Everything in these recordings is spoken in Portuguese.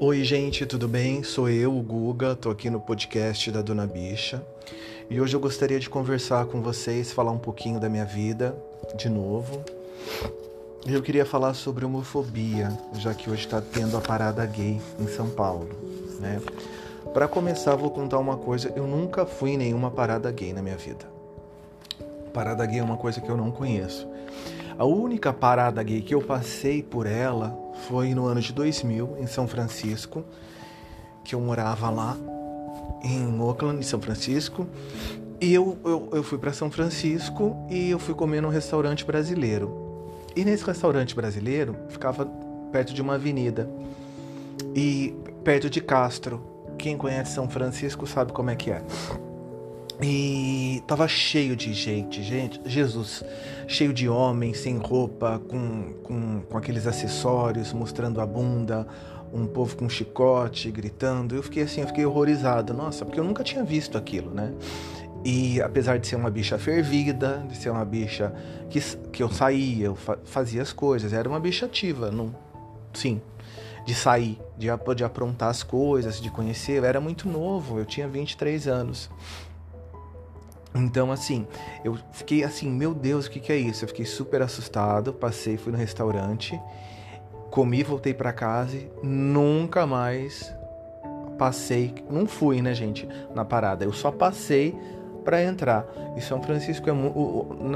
Oi, gente, tudo bem? Sou eu, o Guga, tô aqui no podcast da Dona Bicha. E hoje eu gostaria de conversar com vocês, falar um pouquinho da minha vida, de novo. Eu queria falar sobre homofobia, já que hoje está tendo a parada gay em São Paulo, né? Para começar, vou contar uma coisa, eu nunca fui em nenhuma parada gay na minha vida. Parada gay é uma coisa que eu não conheço. A única parada gay que eu passei por ela foi no ano de 2000, em São Francisco, que eu morava lá, em Oakland, em São Francisco. E eu, eu, eu fui para São Francisco e eu fui comer num restaurante brasileiro. E nesse restaurante brasileiro ficava perto de uma avenida e perto de Castro. Quem conhece São Francisco sabe como é que é. E tava cheio de gente, gente, Jesus, cheio de homens sem roupa, com, com, com aqueles acessórios, mostrando a bunda, um povo com chicote, gritando. Eu fiquei assim, eu fiquei horrorizado, nossa, porque eu nunca tinha visto aquilo, né? E apesar de ser uma bicha fervida, de ser uma bicha que, que eu saía, eu fazia as coisas, era uma bicha ativa, não, sim, de sair, de, de aprontar as coisas, de conhecer. Eu era muito novo, eu tinha 23 anos. Então, assim, eu fiquei assim, meu Deus, o que, que é isso? Eu fiquei super assustado, passei, fui no restaurante, comi, voltei para casa e nunca mais passei, não fui, né, gente, na parada. Eu só passei para entrar. E São Francisco é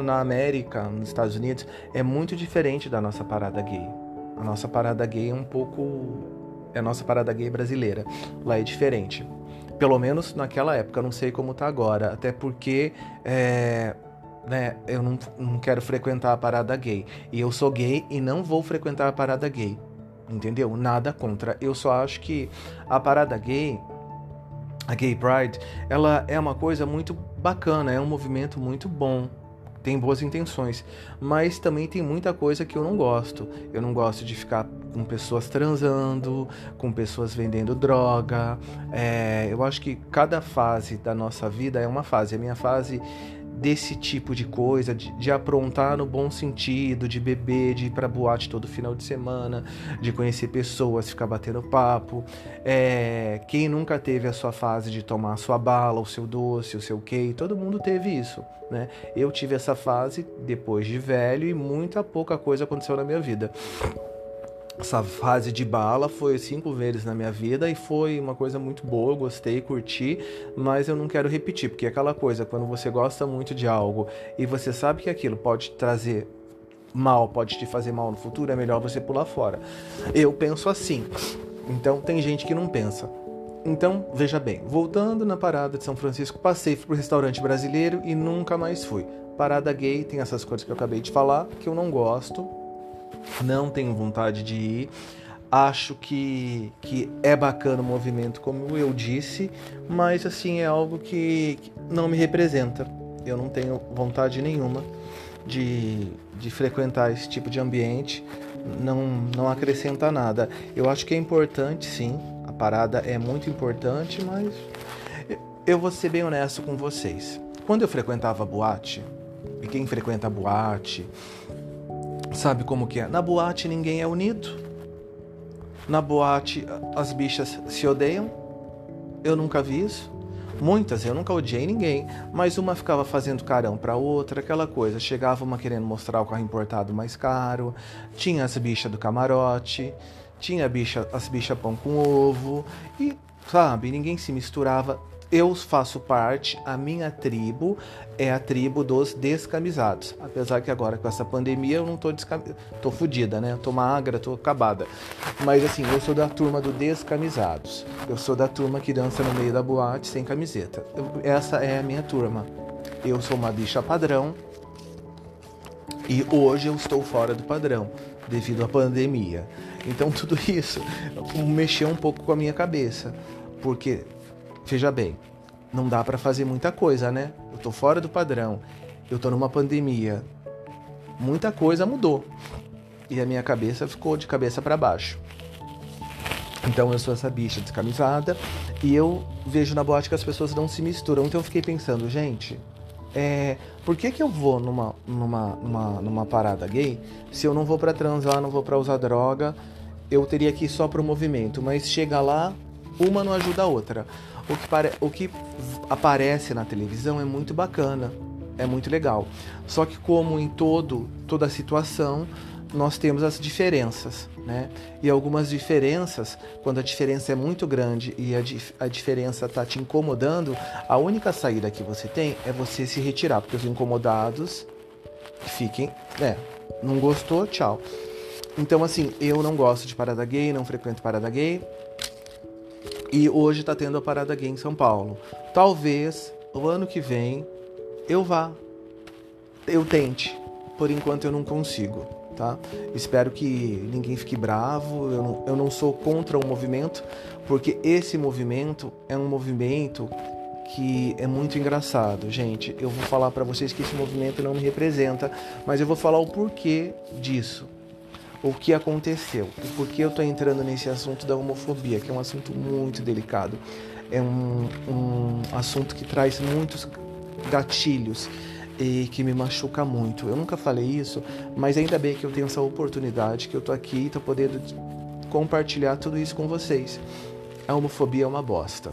na América, nos Estados Unidos, é muito diferente da nossa parada gay. A nossa parada gay é um pouco é a nossa parada gay brasileira. Lá é diferente. Pelo menos naquela época, não sei como tá agora. Até porque é, né, eu não, não quero frequentar a parada gay. E eu sou gay e não vou frequentar a parada gay. Entendeu? Nada contra. Eu só acho que a parada gay, a Gay Pride, ela é uma coisa muito bacana, é um movimento muito bom tem boas intenções, mas também tem muita coisa que eu não gosto. Eu não gosto de ficar com pessoas transando, com pessoas vendendo droga. É, eu acho que cada fase da nossa vida é uma fase. A minha fase desse tipo de coisa, de, de, aprontar no bom sentido, de beber, de ir pra boate todo final de semana, de conhecer pessoas, ficar batendo papo. É, quem nunca teve a sua fase de tomar a sua bala, o seu doce, o seu cake, todo mundo teve isso, né? Eu tive essa fase depois de velho e muita pouca coisa aconteceu na minha vida essa fase de bala foi cinco vezes na minha vida e foi uma coisa muito boa, eu gostei, curti, mas eu não quero repetir, porque é aquela coisa, quando você gosta muito de algo e você sabe que aquilo pode trazer mal, pode te fazer mal no futuro, é melhor você pular fora. Eu penso assim. Então tem gente que não pensa. Então, veja bem, voltando na parada de São Francisco, passei pro restaurante brasileiro e nunca mais fui. Parada gay tem essas coisas que eu acabei de falar, que eu não gosto, não tenho vontade de ir. Acho que, que é bacana o movimento, como eu disse, mas assim é algo que, que não me representa. Eu não tenho vontade nenhuma de, de frequentar esse tipo de ambiente, não, não acrescenta nada. Eu acho que é importante, sim, a parada é muito importante, mas eu vou ser bem honesto com vocês. Quando eu frequentava boate, e quem frequenta boate, Sabe como que é? Na boate ninguém é unido. Na boate as bichas se odeiam. Eu nunca vi isso. Muitas, eu nunca odiei ninguém, mas uma ficava fazendo carão para outra, aquela coisa. Chegava uma querendo mostrar o carro importado mais caro, tinha as bichas do camarote, tinha bicha, as bichas pão com ovo, e sabe, ninguém se misturava eu faço parte, a minha tribo é a tribo dos descamisados. Apesar que agora com essa pandemia eu não tô descamisada, tô fodida, né? Tô magra, tô acabada. Mas assim, eu sou da turma do descamisados. Eu sou da turma que dança no meio da boate sem camiseta. Essa é a minha turma. Eu sou uma bicha padrão. E hoje eu estou fora do padrão devido à pandemia. Então tudo isso mexeu um pouco com a minha cabeça, porque Veja bem, não dá para fazer muita coisa, né? Eu tô fora do padrão. Eu tô numa pandemia. Muita coisa mudou. E a minha cabeça ficou de cabeça para baixo. Então eu sou essa bicha descamisada e eu vejo na boate que as pessoas não se misturam. Então eu fiquei pensando, gente, é, por que, que eu vou numa, numa, numa, numa parada gay se eu não vou para transar, não vou para usar droga eu teria que ir só pro movimento, mas chega lá, uma não ajuda a outra. O que, o que aparece na televisão é muito bacana, é muito legal. Só que como em todo toda situação, nós temos as diferenças, né? E algumas diferenças, quando a diferença é muito grande e a, dif a diferença está te incomodando, a única saída que você tem é você se retirar, porque os incomodados fiquem, né? Não gostou, tchau. Então, assim, eu não gosto de parada gay, não frequento parada gay. E hoje tá tendo a parada gay em São Paulo. Talvez o ano que vem eu vá, eu tente. Por enquanto eu não consigo, tá? Espero que ninguém fique bravo. Eu não, eu não sou contra o movimento, porque esse movimento é um movimento que é muito engraçado, gente. Eu vou falar para vocês que esse movimento não me representa, mas eu vou falar o porquê disso. O que aconteceu, o porquê eu tô entrando nesse assunto da homofobia, que é um assunto muito delicado. É um, um assunto que traz muitos gatilhos e que me machuca muito. Eu nunca falei isso, mas ainda bem que eu tenho essa oportunidade, que eu tô aqui e tô podendo compartilhar tudo isso com vocês. A homofobia é uma bosta.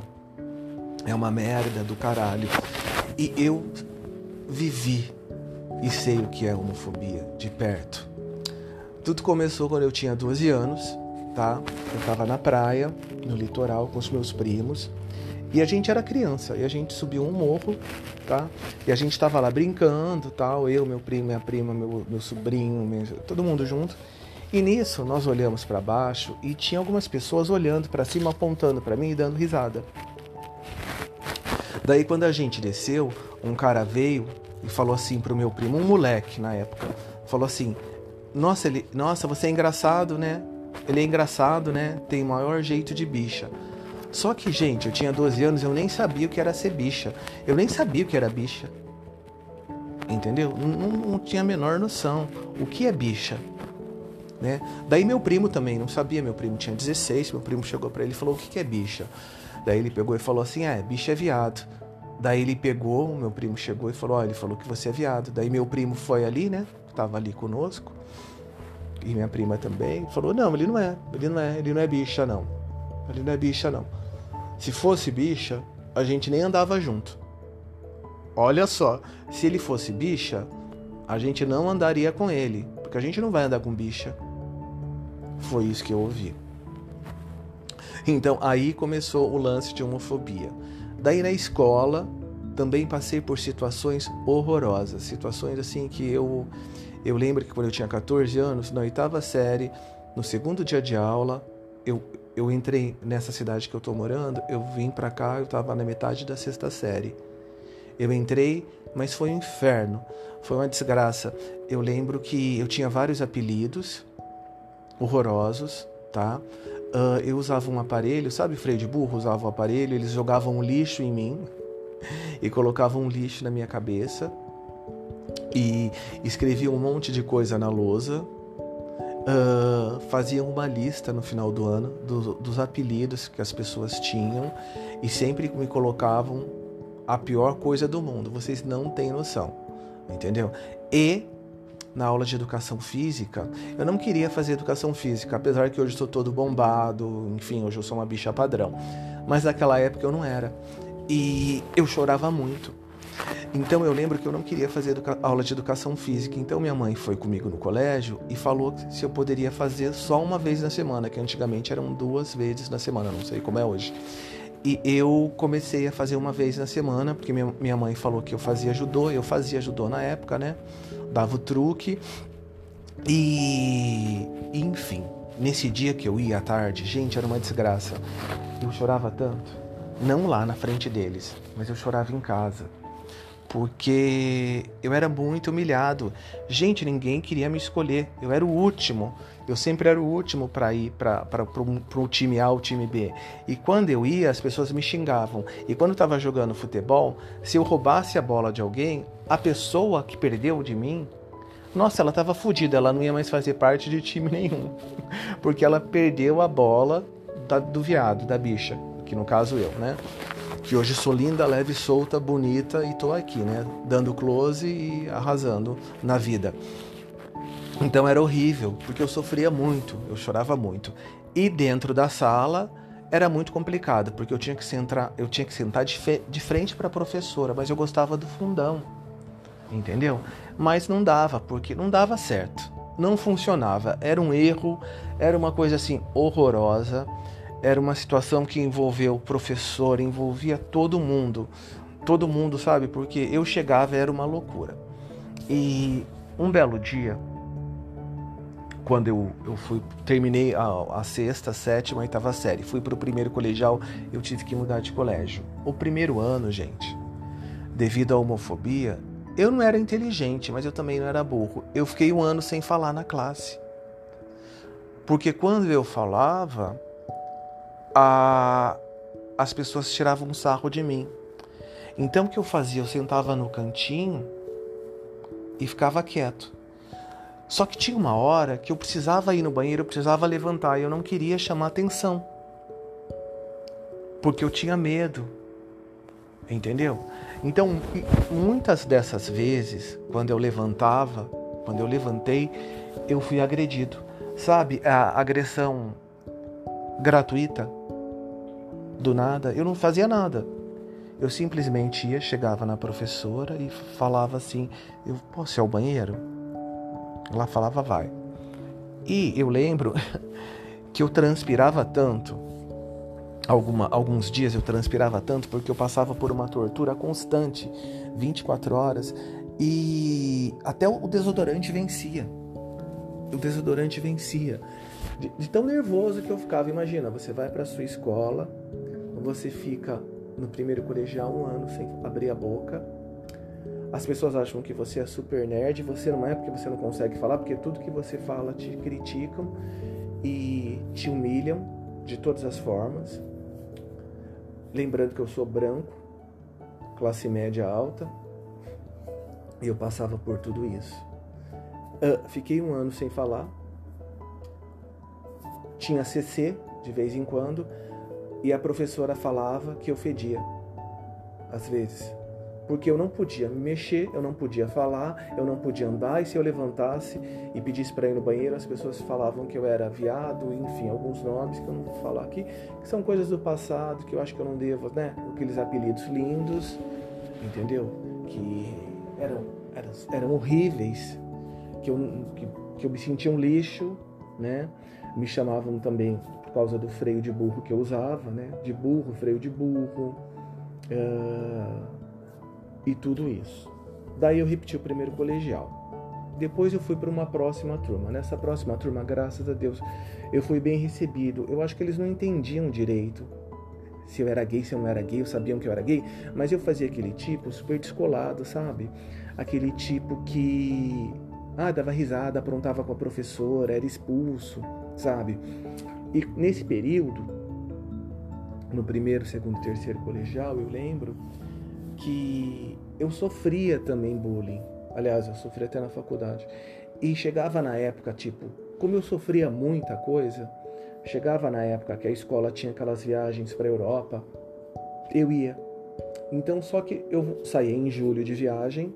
É uma merda do caralho. E eu vivi e sei o que é homofobia de perto. Tudo começou quando eu tinha 12 anos, tá? Eu tava na praia, no litoral, com os meus primos. E a gente era criança, e a gente subiu um morro, tá? E a gente tava lá brincando, tal, eu, meu primo, minha prima, meu, meu sobrinho, meu, todo mundo junto. E nisso nós olhamos para baixo e tinha algumas pessoas olhando para cima, apontando para mim e dando risada. Daí quando a gente desceu, um cara veio e falou assim pro meu primo, um moleque na época, falou assim: "Nossa, ele, nossa, você é engraçado, né? Ele é engraçado, né? Tem o maior jeito de bicha." Só que, gente, eu tinha 12 anos, eu nem sabia o que era ser bicha. Eu nem sabia o que era bicha. Entendeu? Não, não tinha a menor noção. O que é bicha? Né? Daí meu primo também não sabia, meu primo tinha 16, meu primo chegou para ele e falou: "O que que é bicha?" Daí ele pegou e falou assim: "É, bicha é viado". Daí ele pegou, meu primo chegou e falou: "Ó, ele falou que você é viado". Daí meu primo foi ali, né? Tava ali conosco. E minha prima também falou: "Não, ele não é. Ele não é, ele não é bicha não. Ele não é bicha não. Se fosse bicha, a gente nem andava junto. Olha só, se ele fosse bicha, a gente não andaria com ele, porque a gente não vai andar com bicha. Foi isso que eu ouvi. Então aí começou o lance de homofobia. Daí na escola também passei por situações horrorosas, situações assim que eu eu lembro que quando eu tinha 14 anos, na oitava série, no segundo dia de aula, eu eu entrei nessa cidade que eu tô morando, eu vim para cá, eu tava na metade da sexta série. Eu entrei, mas foi um inferno, foi uma desgraça. Eu lembro que eu tinha vários apelidos horrorosos, tá? Uh, eu usava um aparelho, sabe freio de burro? Usava o um aparelho, eles jogavam um lixo em mim e colocavam um lixo na minha cabeça e escreviam um monte de coisa na lousa. Uh, faziam uma lista no final do ano do, dos apelidos que as pessoas tinham e sempre me colocavam a pior coisa do mundo. Vocês não têm noção, entendeu? E na aula de educação física, eu não queria fazer educação física, apesar que hoje estou todo bombado, enfim, hoje eu sou uma bicha padrão. Mas naquela época eu não era. E eu chorava muito. Então eu lembro que eu não queria fazer aula de educação física. Então minha mãe foi comigo no colégio e falou se eu poderia fazer só uma vez na semana, que antigamente eram duas vezes na semana, não sei como é hoje. E eu comecei a fazer uma vez na semana, porque minha mãe falou que eu fazia judô, eu fazia judô na época, né? Dava o truque. E, enfim, nesse dia que eu ia à tarde, gente, era uma desgraça. Eu chorava tanto, não lá na frente deles, mas eu chorava em casa porque eu era muito humilhado. Gente, ninguém queria me escolher. Eu era o último. Eu sempre era o último para ir para o time A ou time B. E quando eu ia, as pessoas me xingavam. E quando eu estava jogando futebol, se eu roubasse a bola de alguém, a pessoa que perdeu de mim, nossa, ela estava fodida. Ela não ia mais fazer parte de time nenhum. Porque ela perdeu a bola da, do viado, da bicha. Que no caso eu, né? Que hoje sou linda, leve, solta, bonita e tô aqui, né? Dando close e arrasando na vida. Então era horrível, porque eu sofria muito, eu chorava muito. E dentro da sala era muito complicado, porque eu tinha que sentar, eu tinha que sentar de, de frente para a professora, mas eu gostava do fundão. Entendeu? Mas não dava, porque não dava certo. Não funcionava, era um erro, era uma coisa assim horrorosa. Era uma situação que envolveu o professor, envolvia todo mundo. Todo mundo, sabe? Porque eu chegava era uma loucura. E um belo dia, quando eu, eu fui terminei a, a sexta, sétima, oitava série, fui para o primeiro colegial, eu tive que mudar de colégio. O primeiro ano, gente, devido à homofobia, eu não era inteligente, mas eu também não era burro. Eu fiquei um ano sem falar na classe. Porque quando eu falava, a, as pessoas tiravam um sarro de mim. Então o que eu fazia? Eu sentava no cantinho e ficava quieto. Só que tinha uma hora que eu precisava ir no banheiro, eu precisava levantar e eu não queria chamar atenção. Porque eu tinha medo. Entendeu? Então, muitas dessas vezes, quando eu levantava, quando eu levantei, eu fui agredido. Sabe, a agressão gratuita, do nada, eu não fazia nada. Eu simplesmente ia, chegava na professora e falava assim: Eu posso ir ao banheiro? Ela falava: Vai. E eu lembro que eu transpirava tanto, alguma, alguns dias eu transpirava tanto porque eu passava por uma tortura constante, 24 horas, e até o desodorante vencia. O desodorante vencia. De, de tão nervoso que eu ficava. Imagina, você vai para sua escola, você fica no primeiro colegial um ano sem abrir a boca. As pessoas acham que você é super nerd, você não é porque você não consegue falar, porque tudo que você fala te criticam e te humilham de todas as formas. Lembrando que eu sou branco, classe média alta, e eu passava por tudo isso. Uh, fiquei um ano sem falar, tinha CC de vez em quando, e a professora falava que eu fedia, às vezes. Porque eu não podia me mexer, eu não podia falar, eu não podia andar, e se eu levantasse e pedisse para ir no banheiro, as pessoas falavam que eu era viado, enfim, alguns nomes que eu não vou falar aqui, que são coisas do passado, que eu acho que eu não devo, né? Aqueles apelidos lindos, entendeu? Que eram, eram, eram horríveis, que eu, que, que eu me sentia um lixo, né? Me chamavam também causa do freio de burro que eu usava, né? De burro, freio de burro uh, e tudo isso. Daí eu repeti o primeiro colegial. Depois eu fui para uma próxima turma. Nessa próxima turma, graças a Deus, eu fui bem recebido. Eu acho que eles não entendiam direito se eu era gay, se eu não era gay, eu sabiam que eu era gay, mas eu fazia aquele tipo super descolado, sabe? Aquele tipo que ah, dava risada, aprontava com a professora, era expulso, sabe? E nesse período, no primeiro, segundo, terceiro colegial, eu lembro que eu sofria também bullying. Aliás, eu sofria até na faculdade. E chegava na época, tipo, como eu sofria muita coisa, chegava na época que a escola tinha aquelas viagens para Europa, eu ia. Então, só que eu saía em julho de viagem,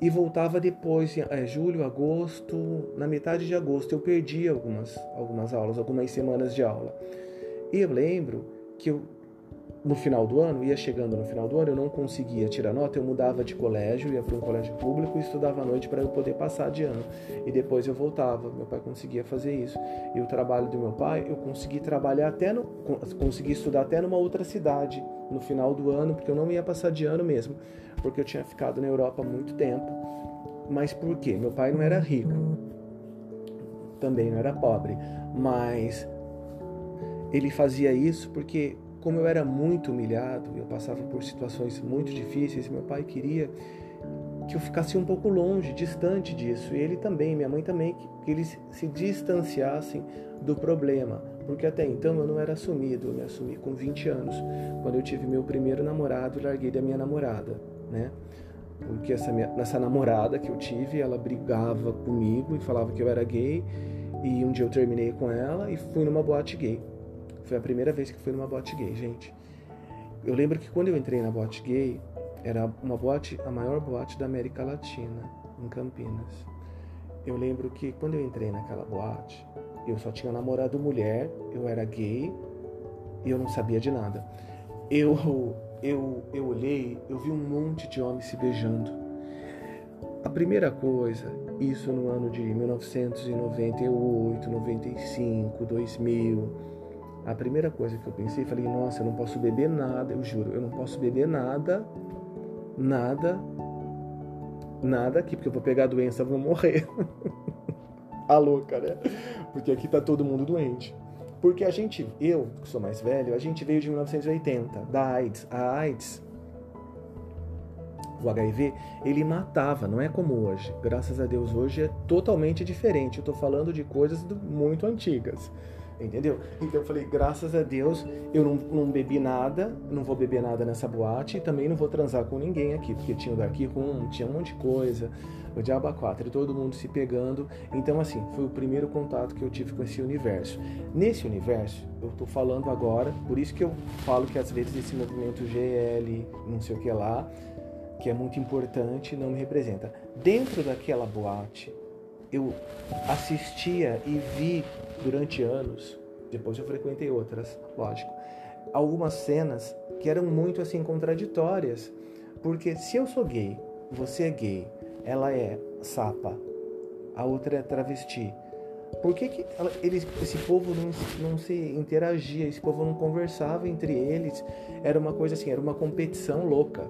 e voltava depois, é, julho, agosto, na metade de agosto. Eu perdi algumas, algumas aulas, algumas semanas de aula. E eu lembro que eu, no final do ano, ia chegando no final do ano, eu não conseguia tirar nota, eu mudava de colégio, ia para um colégio público e estudava à noite para eu poder passar de ano. E depois eu voltava, meu pai conseguia fazer isso. E o trabalho do meu pai, eu consegui trabalhar até no, consegui estudar até numa outra cidade no final do ano, porque eu não ia passar de ano mesmo porque eu tinha ficado na Europa há muito tempo. Mas por quê? Meu pai não era rico, também não era pobre, mas ele fazia isso porque, como eu era muito humilhado, eu passava por situações muito difíceis, meu pai queria que eu ficasse um pouco longe, distante disso. E ele também, minha mãe também, que eles se distanciassem do problema, porque até então eu não era assumido, eu me assumi com 20 anos, quando eu tive meu primeiro namorado larguei da minha namorada né? Porque essa, minha, essa namorada que eu tive, ela brigava comigo e falava que eu era gay. E um dia eu terminei com ela e fui numa boate gay. Foi a primeira vez que fui numa boate gay, gente. Eu lembro que quando eu entrei na boate gay, era uma boate, a maior boate da América Latina, em Campinas. eu lembro que quando eu entrei naquela boate, eu só tinha namorado mulher, eu era gay e eu não sabia de nada. Eu, eu, eu olhei, eu vi um monte de homens se beijando. A primeira coisa, isso no ano de 1998, 95, 2000, a primeira coisa que eu pensei, falei, nossa, eu não posso beber nada, eu juro, eu não posso beber nada, nada, nada aqui, porque eu vou pegar a doença, vou morrer. a louca, né? Porque aqui tá todo mundo doente. Porque a gente, eu, que sou mais velho, a gente veio de 1980, da AIDS. A AIDS, o HIV, ele matava, não é como hoje. Graças a Deus, hoje é totalmente diferente. Eu tô falando de coisas muito antigas. Entendeu? Então eu falei, graças a Deus, eu não, não, bebi nada, não vou beber nada nessa boate e também não vou transar com ninguém aqui, porque tinha o Dark Room, tinha um monte de coisa, o Diaba 4, e todo mundo se pegando. Então, assim, foi o primeiro contato que eu tive com esse universo. Nesse universo, eu tô falando agora, por isso que eu falo que às vezes esse movimento GL, não sei o que lá, que é muito importante, não me representa. Dentro daquela boate, eu assistia e vi durante anos, depois eu frequentei outras, lógico, algumas cenas que eram muito assim contraditórias, porque se eu sou gay, você é gay, ela é sapa, a outra é travesti. Por que, que ela, eles, esse povo não, não se interagia, esse povo não conversava entre eles? Era uma coisa assim, era uma competição louca.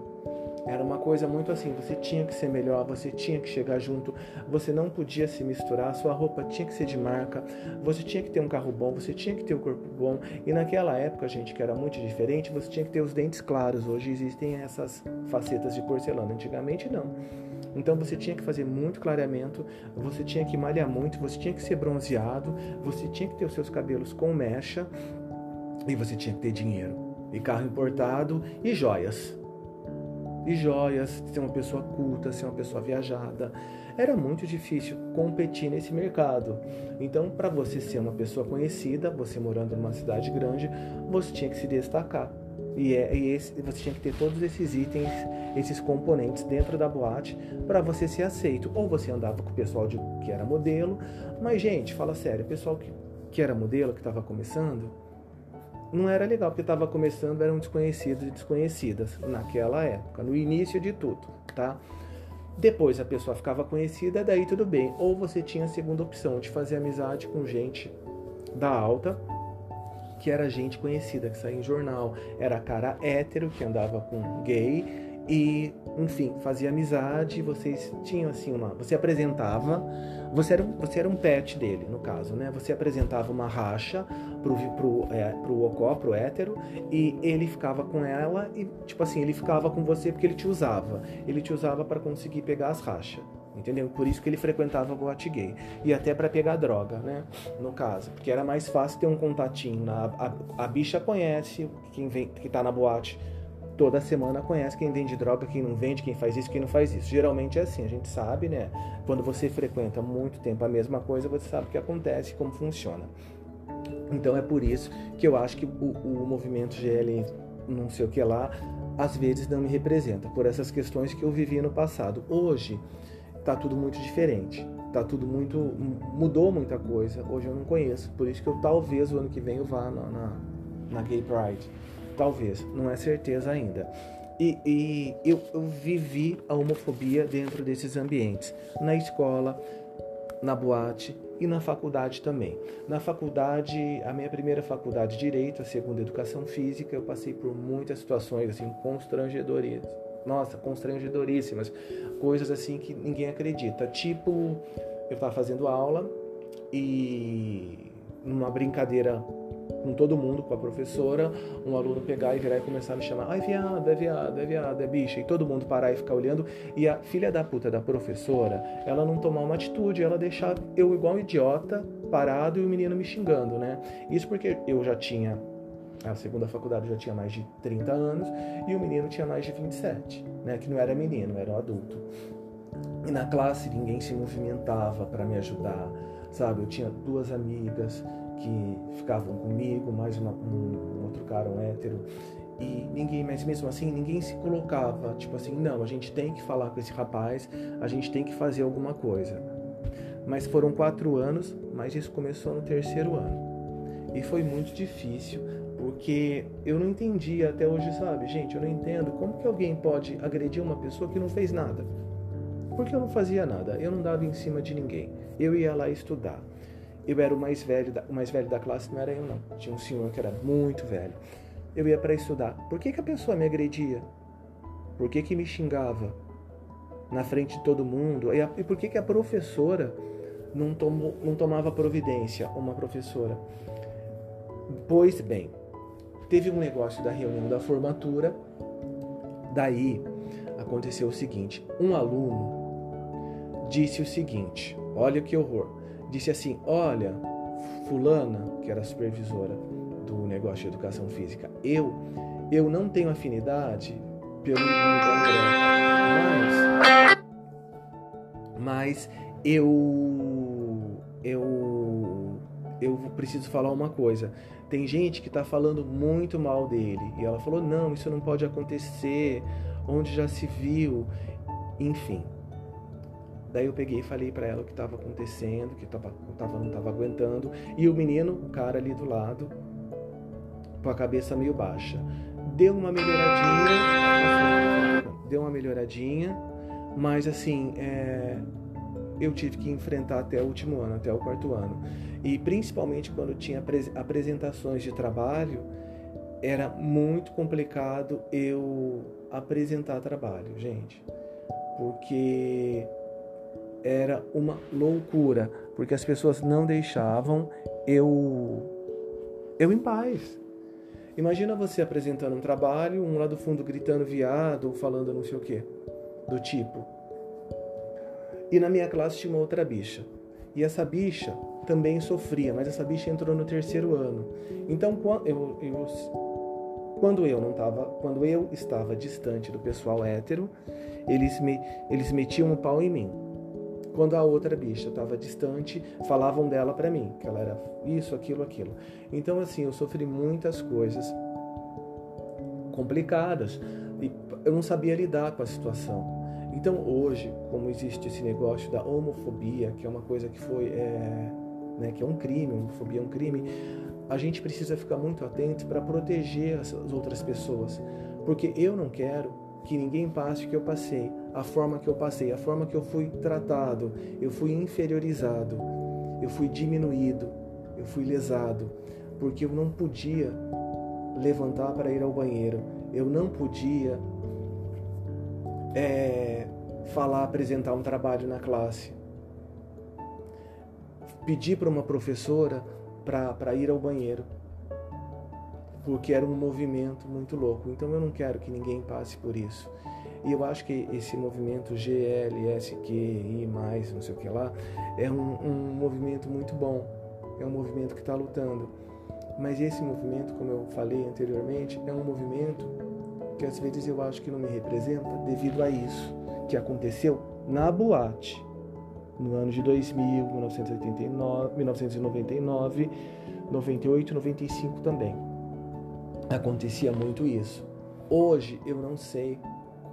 Era uma coisa muito assim, você tinha que ser melhor, você tinha que chegar junto, você não podia se misturar, sua roupa tinha que ser de marca, você tinha que ter um carro bom, você tinha que ter o um corpo bom. E naquela época, gente, que era muito diferente, você tinha que ter os dentes claros. Hoje existem essas facetas de porcelana, antigamente não. Então você tinha que fazer muito clareamento, você tinha que malhar muito, você tinha que ser bronzeado, você tinha que ter os seus cabelos com mecha e você tinha que ter dinheiro e carro importado e joias e joias, ser uma pessoa culta, ser uma pessoa viajada. Era muito difícil competir nesse mercado. Então, para você ser uma pessoa conhecida, você morando numa cidade grande, você tinha que se destacar. E, é, e esse, você tinha que ter todos esses itens, esses componentes dentro da boate para você ser aceito. Ou você andava com o pessoal de, que era modelo, mas, gente, fala sério, o pessoal que, que era modelo, que estava começando, não era legal, porque estava começando, eram desconhecidos e desconhecidas naquela época, no início de tudo, tá? Depois a pessoa ficava conhecida, daí tudo bem. Ou você tinha a segunda opção de fazer amizade com gente da alta, que era gente conhecida, que saía em jornal, era cara hétero que andava com gay e, enfim, fazia amizade, vocês tinham assim uma, você apresentava, você era, você era um pet dele, no caso, né? Você apresentava uma racha pro, pro, é, pro Ocó, pro hétero, e ele ficava com ela e, tipo assim, ele ficava com você porque ele te usava. Ele te usava para conseguir pegar as rachas. Entendeu? Por isso que ele frequentava boate gay. E até para pegar droga, né? No caso. Porque era mais fácil ter um contatinho. Na, a, a bicha conhece quem vem, que tá na boate toda semana conhece quem vende droga, quem não vende, quem faz isso, quem não faz isso. Geralmente é assim, a gente sabe, né? Quando você frequenta muito tempo a mesma coisa, você sabe o que acontece, como funciona. Então é por isso que eu acho que o, o movimento GL, não sei o que lá, às vezes não me representa, por essas questões que eu vivi no passado. Hoje tá tudo muito diferente. Tá tudo muito. mudou muita coisa. Hoje eu não conheço. Por isso que eu talvez o ano que vem eu vá na, na, na Gay Pride. Talvez, não é certeza ainda. E, e eu, eu vivi a homofobia dentro desses ambientes, na escola, na boate e na faculdade também. Na faculdade, a minha primeira faculdade de direito, a segunda educação física, eu passei por muitas situações assim constrangedoras. Nossa, constrangedoríssimas, coisas assim que ninguém acredita. Tipo, eu estava fazendo aula e numa brincadeira com todo mundo, com a professora, um aluno pegar e virar e começar a me chamar, ai viado, é viado, é viado, é bicha, e todo mundo parar e ficar olhando, e a filha da puta da professora, ela não tomar uma atitude, ela deixar eu igual um idiota, parado e o menino me xingando, né? Isso porque eu já tinha, a segunda faculdade já tinha mais de 30 anos, e o menino tinha mais de 27, né? Que não era menino, era um adulto. E na classe ninguém se movimentava para me ajudar, sabe? Eu tinha duas amigas, que ficavam comigo, mais uma, um, um outro cara, um hétero, e ninguém, mas mesmo assim, ninguém se colocava, tipo assim, não, a gente tem que falar com esse rapaz, a gente tem que fazer alguma coisa. Mas foram quatro anos, mas isso começou no terceiro ano. E foi muito difícil, porque eu não entendia até hoje, sabe? Gente, eu não entendo como que alguém pode agredir uma pessoa que não fez nada. Porque eu não fazia nada, eu não dava em cima de ninguém. Eu ia lá estudar. Eu era o mais velho, da, o mais velho da classe, não era eu não. Tinha um senhor que era muito velho. Eu ia para estudar. Por que, que a pessoa me agredia? Por que, que me xingava na frente de todo mundo? E, a, e por que, que a professora não, tomou, não tomava providência? Uma professora. Pois bem, teve um negócio da reunião da formatura. Daí aconteceu o seguinte: um aluno disse o seguinte: olha que horror disse assim: Olha, Fulana, que era supervisora do negócio de educação física, eu, eu não tenho afinidade pelo André, mas, mas eu, eu, eu preciso falar uma coisa. Tem gente que está falando muito mal dele. E ela falou: não, isso não pode acontecer. Onde já se viu? Enfim, Daí eu peguei e falei para ela o que estava acontecendo, que tava, tava, não estava aguentando. E o menino, o cara ali do lado, com a cabeça meio baixa. Deu uma melhoradinha, deu uma melhoradinha, mas assim, é, eu tive que enfrentar até o último ano, até o quarto ano. E principalmente quando tinha apresentações de trabalho, era muito complicado eu apresentar trabalho, gente. Porque era uma loucura, porque as pessoas não deixavam eu eu em paz. Imagina você apresentando um trabalho, um lá do fundo gritando viado ou falando não sei o que, do tipo. E na minha classe tinha uma outra bicha. E essa bicha também sofria, mas essa bicha entrou no terceiro ano. Então, eu, eu, quando eu não estava, quando eu estava distante do pessoal hétero, eles me, eles metiam um pau em mim. Quando a outra bicha estava distante, falavam dela para mim, que ela era isso, aquilo, aquilo. Então, assim, eu sofri muitas coisas complicadas e eu não sabia lidar com a situação. Então, hoje, como existe esse negócio da homofobia, que é uma coisa que foi, é, né, que é um crime, homofobia é um crime, a gente precisa ficar muito atento para proteger as outras pessoas, porque eu não quero que ninguém passe o que eu passei, a forma que eu passei, a forma que eu fui tratado, eu fui inferiorizado, eu fui diminuído, eu fui lesado, porque eu não podia levantar para ir ao banheiro, eu não podia é, falar, apresentar um trabalho na classe, pedir para uma professora para ir ao banheiro porque era um movimento muito louco. Então eu não quero que ninguém passe por isso. E eu acho que esse movimento GLSQI, não sei o que lá, é um, um movimento muito bom. É um movimento que está lutando. Mas esse movimento, como eu falei anteriormente, é um movimento que às vezes eu acho que não me representa devido a isso que aconteceu na boate no ano de 2000, 1989, 1999, 98, 95 também acontecia muito isso. Hoje eu não sei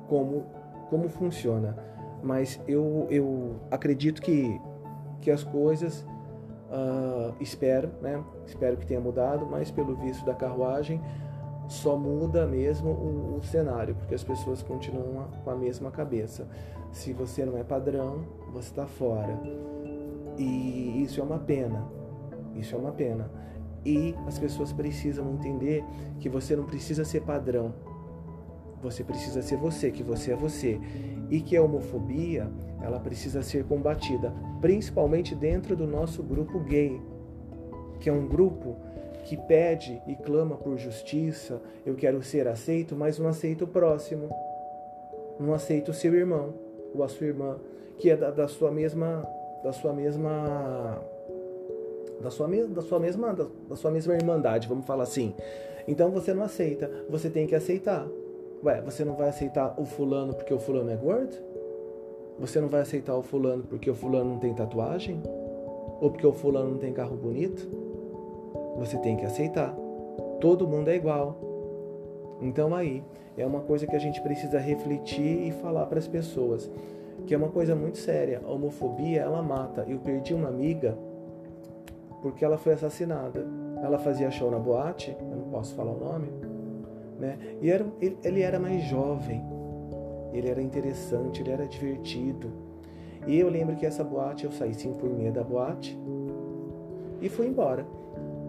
como, como funciona, mas eu, eu acredito que, que as coisas, uh, espero, né? espero que tenha mudado, mas pelo visto da carruagem só muda mesmo o, o cenário, porque as pessoas continuam com a mesma cabeça. Se você não é padrão, você está fora. E isso é uma pena. Isso é uma pena. E as pessoas precisam entender que você não precisa ser padrão. Você precisa ser você, que você é você. E que a homofobia, ela precisa ser combatida, principalmente dentro do nosso grupo gay, que é um grupo que pede e clama por justiça, eu quero ser aceito, mas não aceito o próximo. Não aceito o seu irmão ou a sua irmã, que é da, da sua mesma da sua mesma da sua, da sua mesma da, da sua mesma irmandade, vamos falar assim. Então você não aceita, você tem que aceitar. Ué, você não vai aceitar o fulano porque o fulano é gordo? Você não vai aceitar o fulano porque o fulano não tem tatuagem? Ou porque o fulano não tem carro bonito? Você tem que aceitar. Todo mundo é igual. Então aí é uma coisa que a gente precisa refletir e falar para as pessoas. que é uma coisa muito séria. A homofobia, ela mata. Eu perdi uma amiga porque ela foi assassinada. Ela fazia show na boate, eu não posso falar o nome, né? E era, ele, ele era mais jovem, ele era interessante, ele era divertido. E eu lembro que essa boate, eu saí 5 e meia da boate e fui embora.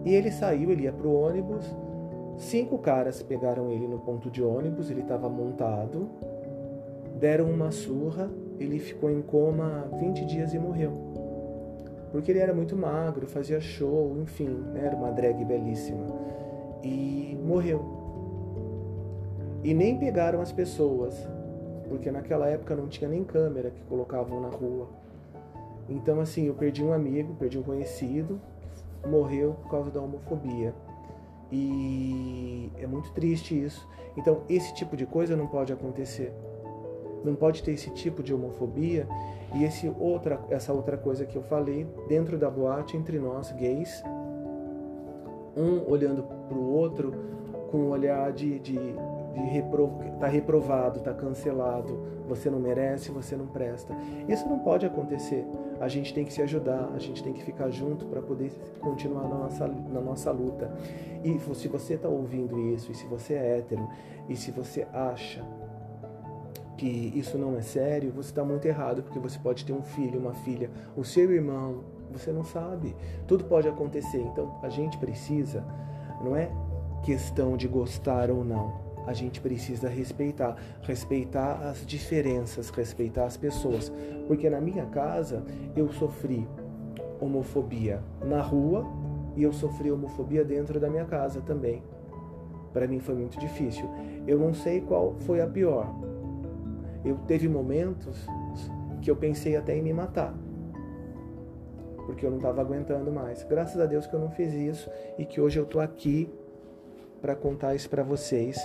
E ele saiu, ele ia pro ônibus. Cinco caras pegaram ele no ponto de ônibus, ele estava montado, deram uma surra, ele ficou em coma 20 dias e morreu. Porque ele era muito magro, fazia show, enfim, né? era uma drag belíssima. E morreu. E nem pegaram as pessoas, porque naquela época não tinha nem câmera que colocavam na rua. Então, assim, eu perdi um amigo, perdi um conhecido, morreu por causa da homofobia. E é muito triste isso. Então, esse tipo de coisa não pode acontecer. Não pode ter esse tipo de homofobia e esse outra, essa outra coisa que eu falei dentro da boate entre nós gays, um olhando para o outro com um olhar de, de de repro... tá reprovado, tá cancelado, você não merece, você não presta. Isso não pode acontecer. A gente tem que se ajudar, a gente tem que ficar junto para poder continuar na nossa, na nossa luta. E se você está ouvindo isso, e se você é hétero, e se você acha que isso não é sério, você está muito errado, porque você pode ter um filho, uma filha, o seu irmão, você não sabe. Tudo pode acontecer. Então a gente precisa, não é questão de gostar ou não a gente precisa respeitar, respeitar as diferenças, respeitar as pessoas, porque na minha casa eu sofri homofobia na rua e eu sofri homofobia dentro da minha casa também. Para mim foi muito difícil. Eu não sei qual foi a pior. Eu teve momentos que eu pensei até em me matar. Porque eu não estava aguentando mais. Graças a Deus que eu não fiz isso e que hoje eu tô aqui para contar isso para vocês.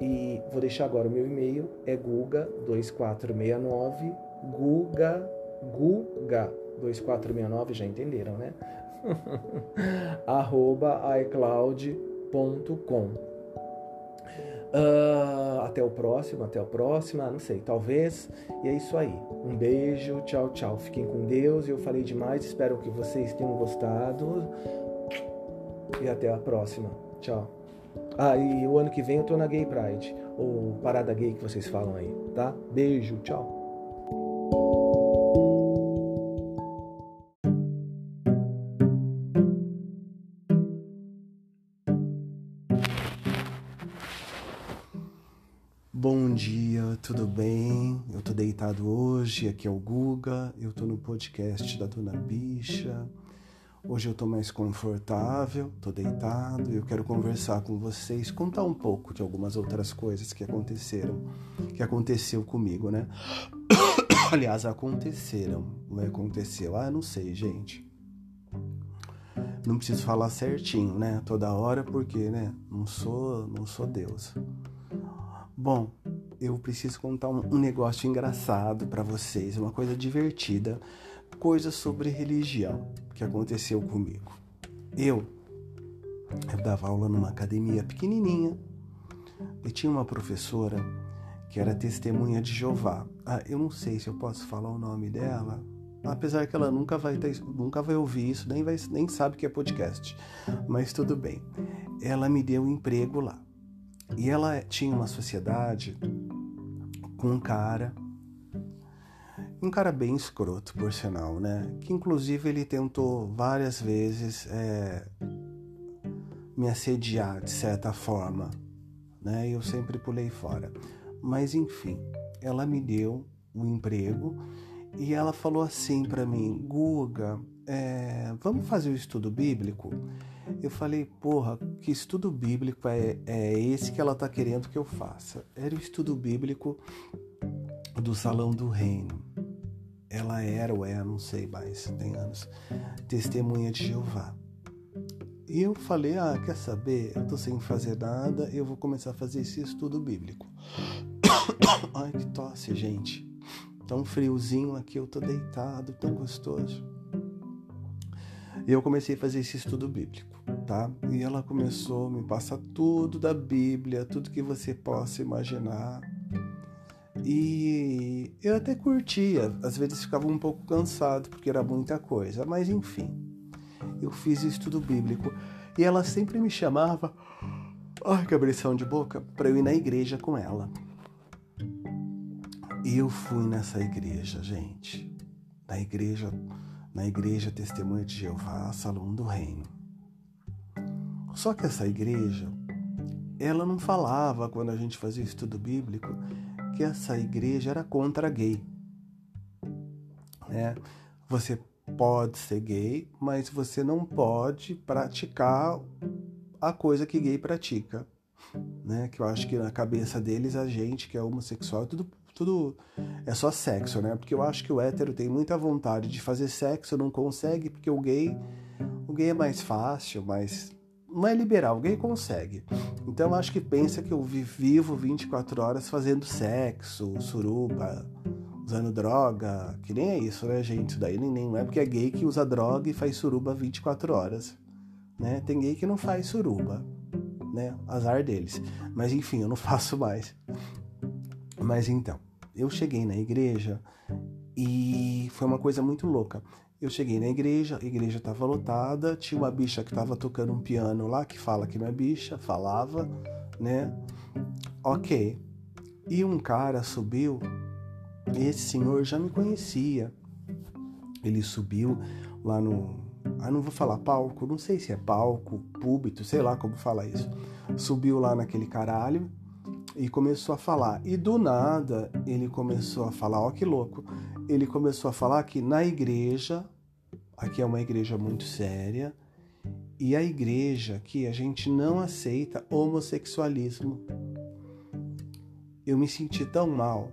E vou deixar agora o meu e-mail, é guga2469, guga, guga 2469, já entenderam, né? arroba iCloud.com uh, Até o próximo, até o próximo, não sei, talvez. E é isso aí. Um beijo, tchau, tchau. Fiquem com Deus. Eu falei demais, espero que vocês tenham gostado. E até a próxima. Tchau. Ah, e o ano que vem eu tô na Gay Pride, ou Parada Gay que vocês falam aí, tá? Beijo, tchau. Aqui é o Guga, eu tô no podcast da Dona Bicha. Hoje eu tô mais confortável, tô deitado, eu quero conversar com vocês, contar um pouco de algumas outras coisas que aconteceram, que aconteceu comigo, né? Aliás, aconteceram, não é aconteceu. Ah, não sei, gente. Não preciso falar certinho, né? Toda hora porque, né, não sou, não sou Deus. Bom, eu preciso contar um, negócio engraçado para vocês, uma coisa divertida coisa sobre religião que aconteceu comigo. Eu, eu dava aula numa academia pequenininha e tinha uma professora que era testemunha de Jeová. Ah, eu não sei se eu posso falar o nome dela, apesar que ela nunca vai ter, nunca vai ouvir isso, nem vai, nem sabe que é podcast. Mas tudo bem. Ela me deu um emprego lá. E ela tinha uma sociedade com um cara um cara bem escroto, por sinal, né? Que inclusive ele tentou várias vezes é, me assediar de certa forma, né? E eu sempre pulei fora. Mas enfim, ela me deu o um emprego e ela falou assim para mim, Guga, é, vamos fazer o estudo bíblico? Eu falei, porra, que estudo bíblico é, é esse que ela tá querendo que eu faça? Era o estudo bíblico do Salão do Reino ela era ou é, não sei mais, tem anos, testemunha de Jeová. E eu falei: Ah, quer saber? Eu tô sem fazer nada, eu vou começar a fazer esse estudo bíblico. Ai, que tosse, gente. Tão friozinho aqui, eu tô deitado, tão gostoso. E eu comecei a fazer esse estudo bíblico, tá? E ela começou a me passar tudo da Bíblia, tudo que você possa imaginar E eu até curtia, às vezes ficava um pouco cansado porque era muita coisa, mas enfim. Eu fiz estudo bíblico e ela sempre me chamava, ai que abrição de boca, para eu ir na igreja com ela. E eu fui nessa igreja, gente. Na igreja, na igreja Testemunha de Jeová, Salão do Reino. Só que essa igreja, ela não falava quando a gente fazia estudo bíblico que essa igreja era contra gay. Né? Você pode ser gay, mas você não pode praticar a coisa que gay pratica. Né? Que eu acho que na cabeça deles, a gente que é homossexual, tudo tudo é só sexo, né? Porque eu acho que o hétero tem muita vontade de fazer sexo, não consegue, porque o gay, o gay é mais fácil, mas não é liberal, o gay consegue. Então eu acho que pensa que eu vivo 24 horas fazendo sexo, suruba, usando droga, que nem é isso, né, gente? Isso daí nem, não é porque é gay que usa droga e faz suruba 24 horas, né? Tem gay que não faz suruba, né? Azar deles. Mas enfim, eu não faço mais. Mas então, eu cheguei na igreja e foi uma coisa muito louca. Eu cheguei na igreja, a igreja estava lotada, tinha uma bicha que estava tocando um piano lá, que fala que não é bicha, falava, né? Ok. E um cara subiu, e esse senhor já me conhecia. Ele subiu lá no. Ah, não vou falar palco, não sei se é palco, púlpito, sei lá como fala isso. Subiu lá naquele caralho e começou a falar. E do nada ele começou a falar, ó que louco. Ele começou a falar que na igreja, aqui é uma igreja muito séria, e a igreja aqui a gente não aceita homossexualismo. Eu me senti tão mal.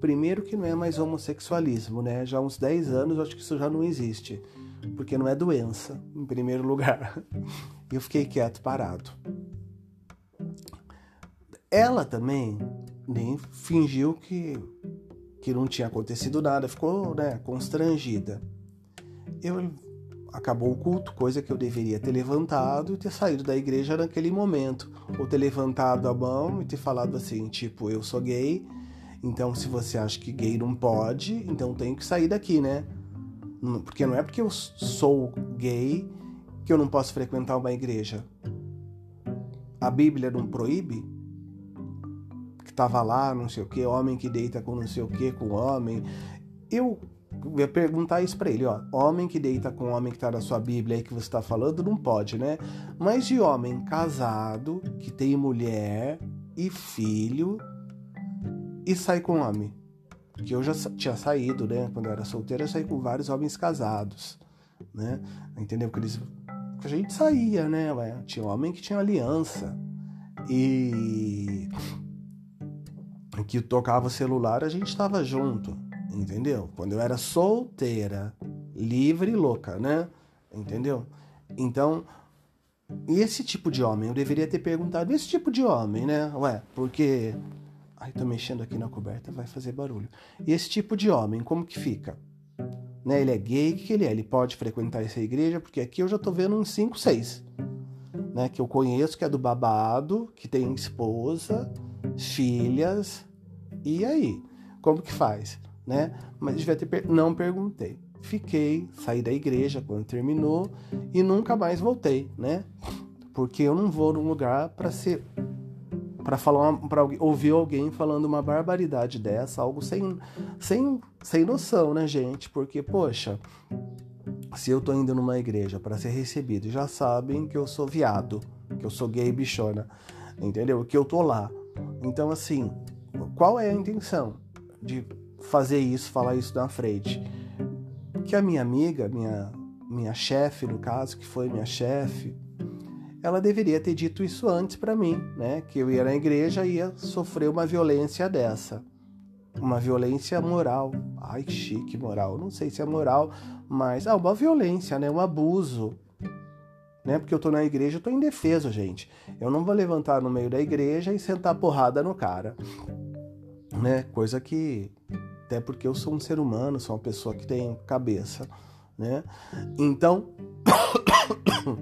Primeiro que não é mais homossexualismo, né? Já há uns 10 anos eu acho que isso já não existe. Porque não é doença, em primeiro lugar. Eu fiquei quieto, parado. Ela também nem fingiu que, que não tinha acontecido nada, ficou né, constrangida. Eu acabou o culto, coisa que eu deveria ter levantado e ter saído da igreja naquele momento, ou ter levantado a mão e ter falado assim, tipo, eu sou gay, então se você acha que gay não pode, então tenho que sair daqui, né? Porque não é porque eu sou gay que eu não posso frequentar uma igreja. A Bíblia não proíbe? Que tava lá, não sei o que, homem que deita com não sei o que, com homem. Eu ia perguntar isso para ele, ó. Homem que deita com homem que tá na sua Bíblia aí que você tá falando, não pode, né? Mas de homem casado, que tem mulher e filho e sai com homem. Que eu já tinha saído, né? Quando eu era solteiro, eu saí com vários homens casados, né? Entendeu? Que eles. A gente saía, né? Tinha homem que tinha aliança. E que tocava celular, a gente estava junto, entendeu? Quando eu era solteira, livre e louca, né? Entendeu? Então, esse tipo de homem? Eu deveria ter perguntado, esse tipo de homem, né? Ué, porque. Ai, tô mexendo aqui na coberta, vai fazer barulho. Esse tipo de homem, como que fica? Né, ele é gay, o que, que ele é? Ele pode frequentar essa igreja, porque aqui eu já tô vendo uns 5, 6. Né, que eu conheço, que é do babado, que tem esposa, filhas, e aí? Como que faz? Né? Mas devia ter per... não perguntei. Fiquei, saí da igreja quando terminou e nunca mais voltei, né? Porque eu não vou num lugar para ser para falar para ouvir alguém falando uma barbaridade dessa, algo sem, sem, sem noção, né, gente? Porque poxa, se eu tô indo numa igreja para ser recebido, já sabem que eu sou viado, que eu sou gay bichona, entendeu? Que eu tô lá. Então assim, qual é a intenção de fazer isso, falar isso na frente? Que a minha amiga, minha, minha chefe, no caso, que foi minha chefe, ela deveria ter dito isso antes para mim, né? Que eu ia na igreja e ia sofrer uma violência dessa. Uma violência moral. Ai, chique moral. Não sei se é moral, mas ah, uma violência, né? Um abuso. Né? Porque eu tô na igreja, eu tô indefeso, gente. Eu não vou levantar no meio da igreja e sentar porrada no cara né? Coisa que até porque eu sou um ser humano, sou uma pessoa que tem cabeça, né? Então,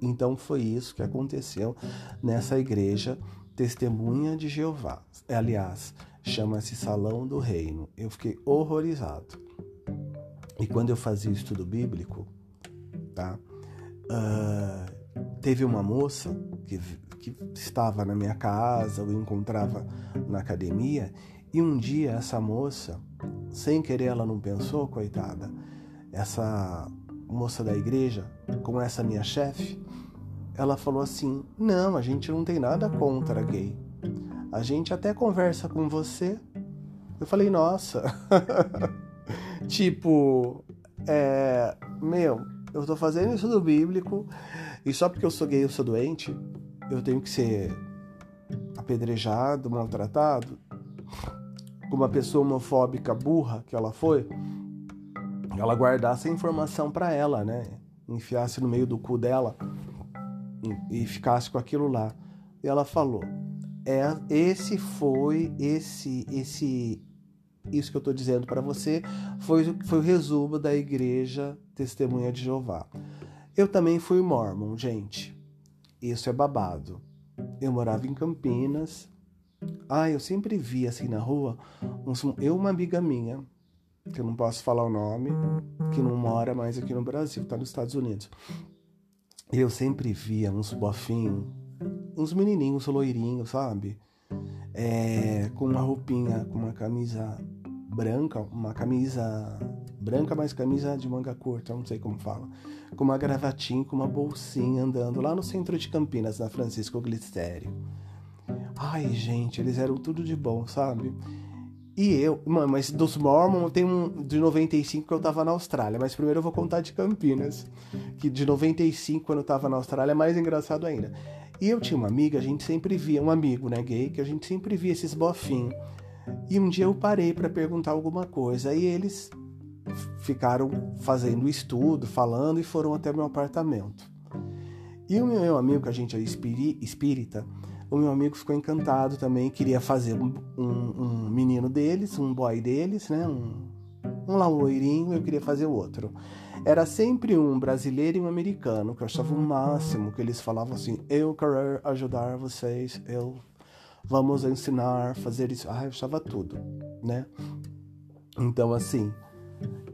então foi isso que aconteceu nessa igreja Testemunha de Jeová. Aliás, chama-se Salão do Reino. Eu fiquei horrorizado. E quando eu fazia o estudo bíblico, tá? Uh, teve uma moça que, que estava na minha casa, eu encontrava na academia, e um dia essa moça, sem querer, ela não pensou, coitada, essa moça da igreja, com essa minha chefe, ela falou assim: Não, a gente não tem nada contra gay. A gente até conversa com você. Eu falei: Nossa. tipo, é. Meu, eu tô fazendo isso do bíblico e só porque eu sou gay eu sou doente, eu tenho que ser apedrejado, maltratado. Como uma pessoa homofóbica burra que ela foi, ela guardasse a informação para ela, né? Enfiasse no meio do cu dela e ficasse com aquilo lá. E ela falou: "É, esse foi esse esse isso que eu estou dizendo para você foi, foi o resumo da igreja Testemunha de Jeová. Eu também fui mormon, gente. Isso é babado. Eu morava em Campinas. Ah, eu sempre vi assim na rua, uns, eu uma amiga minha, que eu não posso falar o nome, que não mora mais aqui no Brasil, tá nos Estados Unidos. Eu sempre via uns bofinhos, uns menininhos loirinhos, sabe? É, com uma roupinha, com uma camisa branca, uma camisa branca, mas camisa de manga curta, não sei como fala, com uma gravatinha, com uma bolsinha andando lá no centro de Campinas, na Francisco Glicério. Ai, gente, eles eram tudo de bom, sabe? E eu, mano, mas dos Mormon tem um de 95 que eu tava na Austrália, mas primeiro eu vou contar de Campinas, que de 95 quando eu tava na Austrália é mais engraçado ainda. E eu tinha uma amiga, a gente sempre via, um amigo, né, gay, que a gente sempre via esses bofinhos. E um dia eu parei para perguntar alguma coisa, e eles ficaram fazendo estudo, falando e foram até meu apartamento. E o meu amigo, que a gente é espírita, o meu amigo ficou encantado também, queria fazer um, um, um menino deles, um boy deles, né? Um, um lá loirinho, eu queria fazer o outro. Era sempre um brasileiro e um americano, que eu achava o máximo, que eles falavam assim, eu quero ajudar vocês, eu vamos ensinar, fazer isso. Ah, eu achava tudo, né? Então, assim,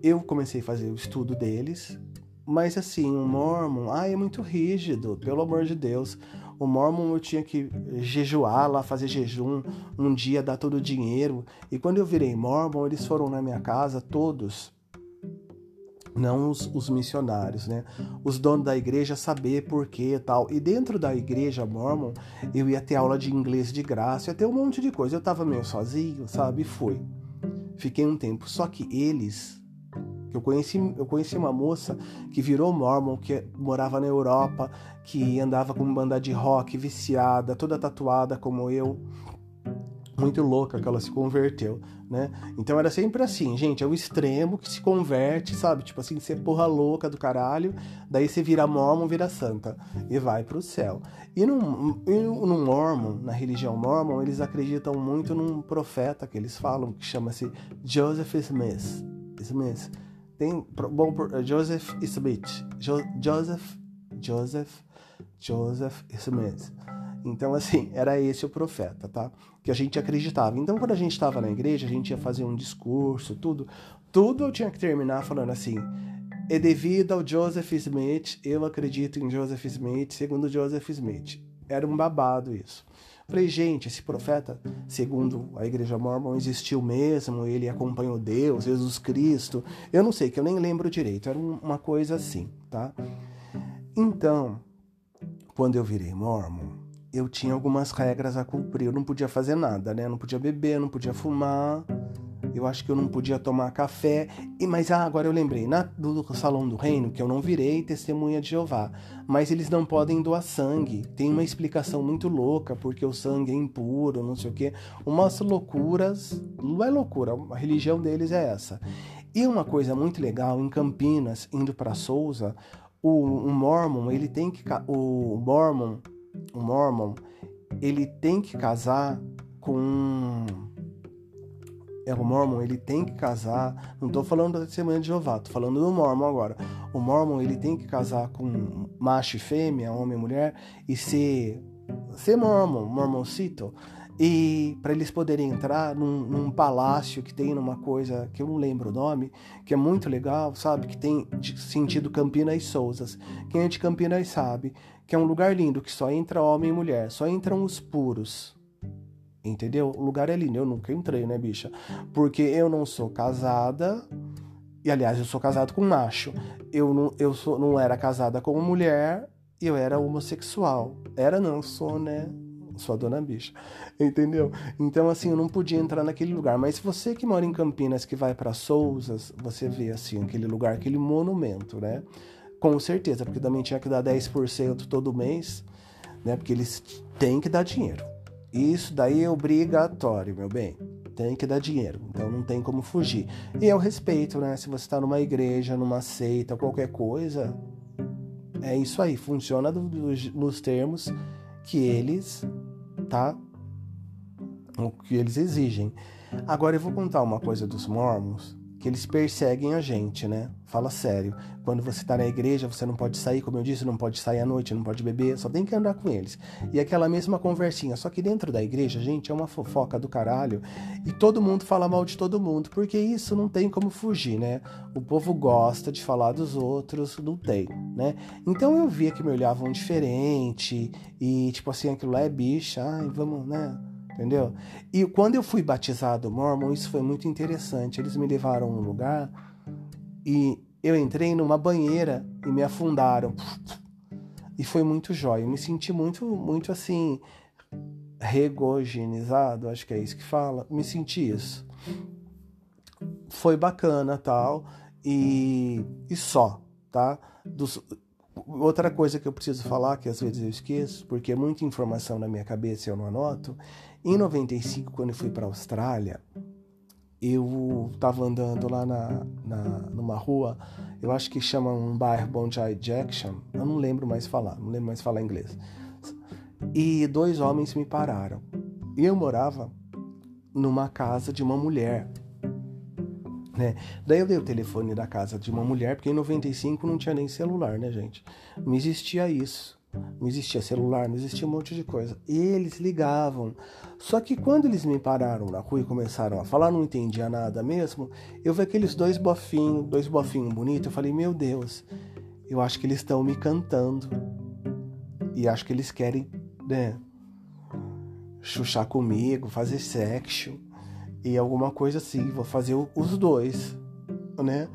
eu comecei a fazer o estudo deles, mas assim, o Mormon, ah, é muito rígido, pelo amor de Deus. O Mormon eu tinha que jejuar lá, fazer jejum, um dia dar todo o dinheiro. E quando eu virei Mormon, eles foram na minha casa, todos. Não os, os missionários, né? Os donos da igreja saber por quê e tal. E dentro da igreja Mormon, eu ia ter aula de inglês de graça, ia ter um monte de coisa. Eu tava meio sozinho, sabe? Fui. Fiquei um tempo. Só que eles eu conheci, eu conheci uma moça que virou mormon, que morava na Europa, que andava com banda de rock, viciada, toda tatuada como eu. Muito louca que ela se converteu, né? Então era sempre assim, gente, é o extremo que se converte, sabe? Tipo assim, você porra louca do caralho, daí você vira mormon, vira santa e vai pro céu. E no, no mormon, na religião mormon, eles acreditam muito num profeta que eles falam, que chama-se Joseph Smith. Smith tem bom eh, Joseph Smith, jo, Joseph, Joseph, Joseph Smith. Então assim era esse o profeta, tá? Que a gente acreditava. Então quando a gente estava na igreja a gente ia fazer um discurso, tudo, tudo eu tinha que terminar falando assim. É devido ao Joseph Smith, eu acredito em Joseph Smith, segundo Joseph Smith. Era um babado isso. Falei, gente, esse profeta, segundo a igreja mormon, existiu mesmo, ele acompanhou Deus, Jesus Cristo. Eu não sei, que eu nem lembro direito, era uma coisa assim, tá? Então, quando eu virei mormon, eu tinha algumas regras a cumprir. Eu não podia fazer nada, né? Eu não podia beber, não podia fumar, eu acho que eu não podia tomar café. E mas ah, agora eu lembrei, na do Salão do Reino, que eu não virei testemunha de Jeová, mas eles não podem doar sangue. Tem uma explicação muito louca, porque o sangue é impuro, não sei o quê. Umas loucuras, não é loucura, a religião deles é essa. E uma coisa muito legal, em Campinas, indo para Souza, o, o Mormon, ele tem que o Mormon, o Mormon, ele tem que casar com é o Mormon, ele tem que casar. Não estou falando da testemunha de Jeová, estou falando do Mormon agora. O Mormon, ele tem que casar com macho e fêmea, homem e mulher, e ser, ser Mormon, Mormoncito. e para eles poderem entrar num, num, palácio que tem numa coisa que eu não lembro o nome, que é muito legal, sabe? Que tem sentido Campinas e Souzas. Quem é de Campinas sabe que é um lugar lindo, que só entra homem e mulher, só entram os puros. Entendeu? O lugar é lindo. Eu nunca entrei, né, bicha? Porque eu não sou casada. E aliás, eu sou casado com macho. Eu não, eu sou, não era casada com mulher e eu era homossexual. Era, não, sou, né? sua dona bicha, entendeu? Então, assim, eu não podia entrar naquele lugar. Mas você que mora em Campinas, que vai para Souzas, você vê, assim, aquele lugar, aquele monumento, né? Com certeza, porque também tinha que dar 10% todo mês, né? Porque eles têm que dar dinheiro. Isso daí é obrigatório, meu bem. Tem que dar dinheiro, então não tem como fugir. E o respeito, né? Se você está numa igreja, numa seita, qualquer coisa, é isso aí. Funciona do, do, nos termos que eles tá? O que eles exigem. Agora eu vou contar uma coisa dos mormons, que eles perseguem a gente, né? Fala sério. Quando você tá na igreja, você não pode sair, como eu disse, não pode sair à noite, não pode beber, só tem que andar com eles. E aquela mesma conversinha, só que dentro da igreja, gente, é uma fofoca do caralho, e todo mundo fala mal de todo mundo, porque isso não tem como fugir, né? O povo gosta de falar dos outros, não tem, né? Então eu via que me olhavam diferente, e tipo assim, aquilo lá é bicha, ai, vamos, né? Entendeu? E quando eu fui batizado mormon, isso foi muito interessante. Eles me levaram a um lugar e eu entrei numa banheira e me afundaram. E foi muito jóia. Eu me senti muito, muito assim, regogenizado, acho que é isso que fala. Me senti isso. Foi bacana, tal, e, e só, tá? Dos, outra coisa que eu preciso falar, que às vezes eu esqueço, porque é muita informação na minha cabeça e eu não anoto, em 95, quando eu fui para a Austrália, eu estava andando lá na, na, numa rua, eu acho que chama um bairro Bondi Jackson, eu não lembro mais falar, não lembro mais falar inglês. E dois homens me pararam. E eu morava numa casa de uma mulher. Né? Daí eu dei o telefone da casa de uma mulher, porque em 95 não tinha nem celular, né, gente? Não existia isso. Não existia celular, não existia um monte de coisa. Eles ligavam. Só que quando eles me pararam na rua e começaram a falar, não entendia nada mesmo. Eu vi aqueles dois bofinhos, dois bofinhos bonitos. Eu falei, meu Deus, eu acho que eles estão me cantando. E acho que eles querem, né, chuchar comigo, fazer sexo e alguma coisa assim. Vou fazer os dois, né?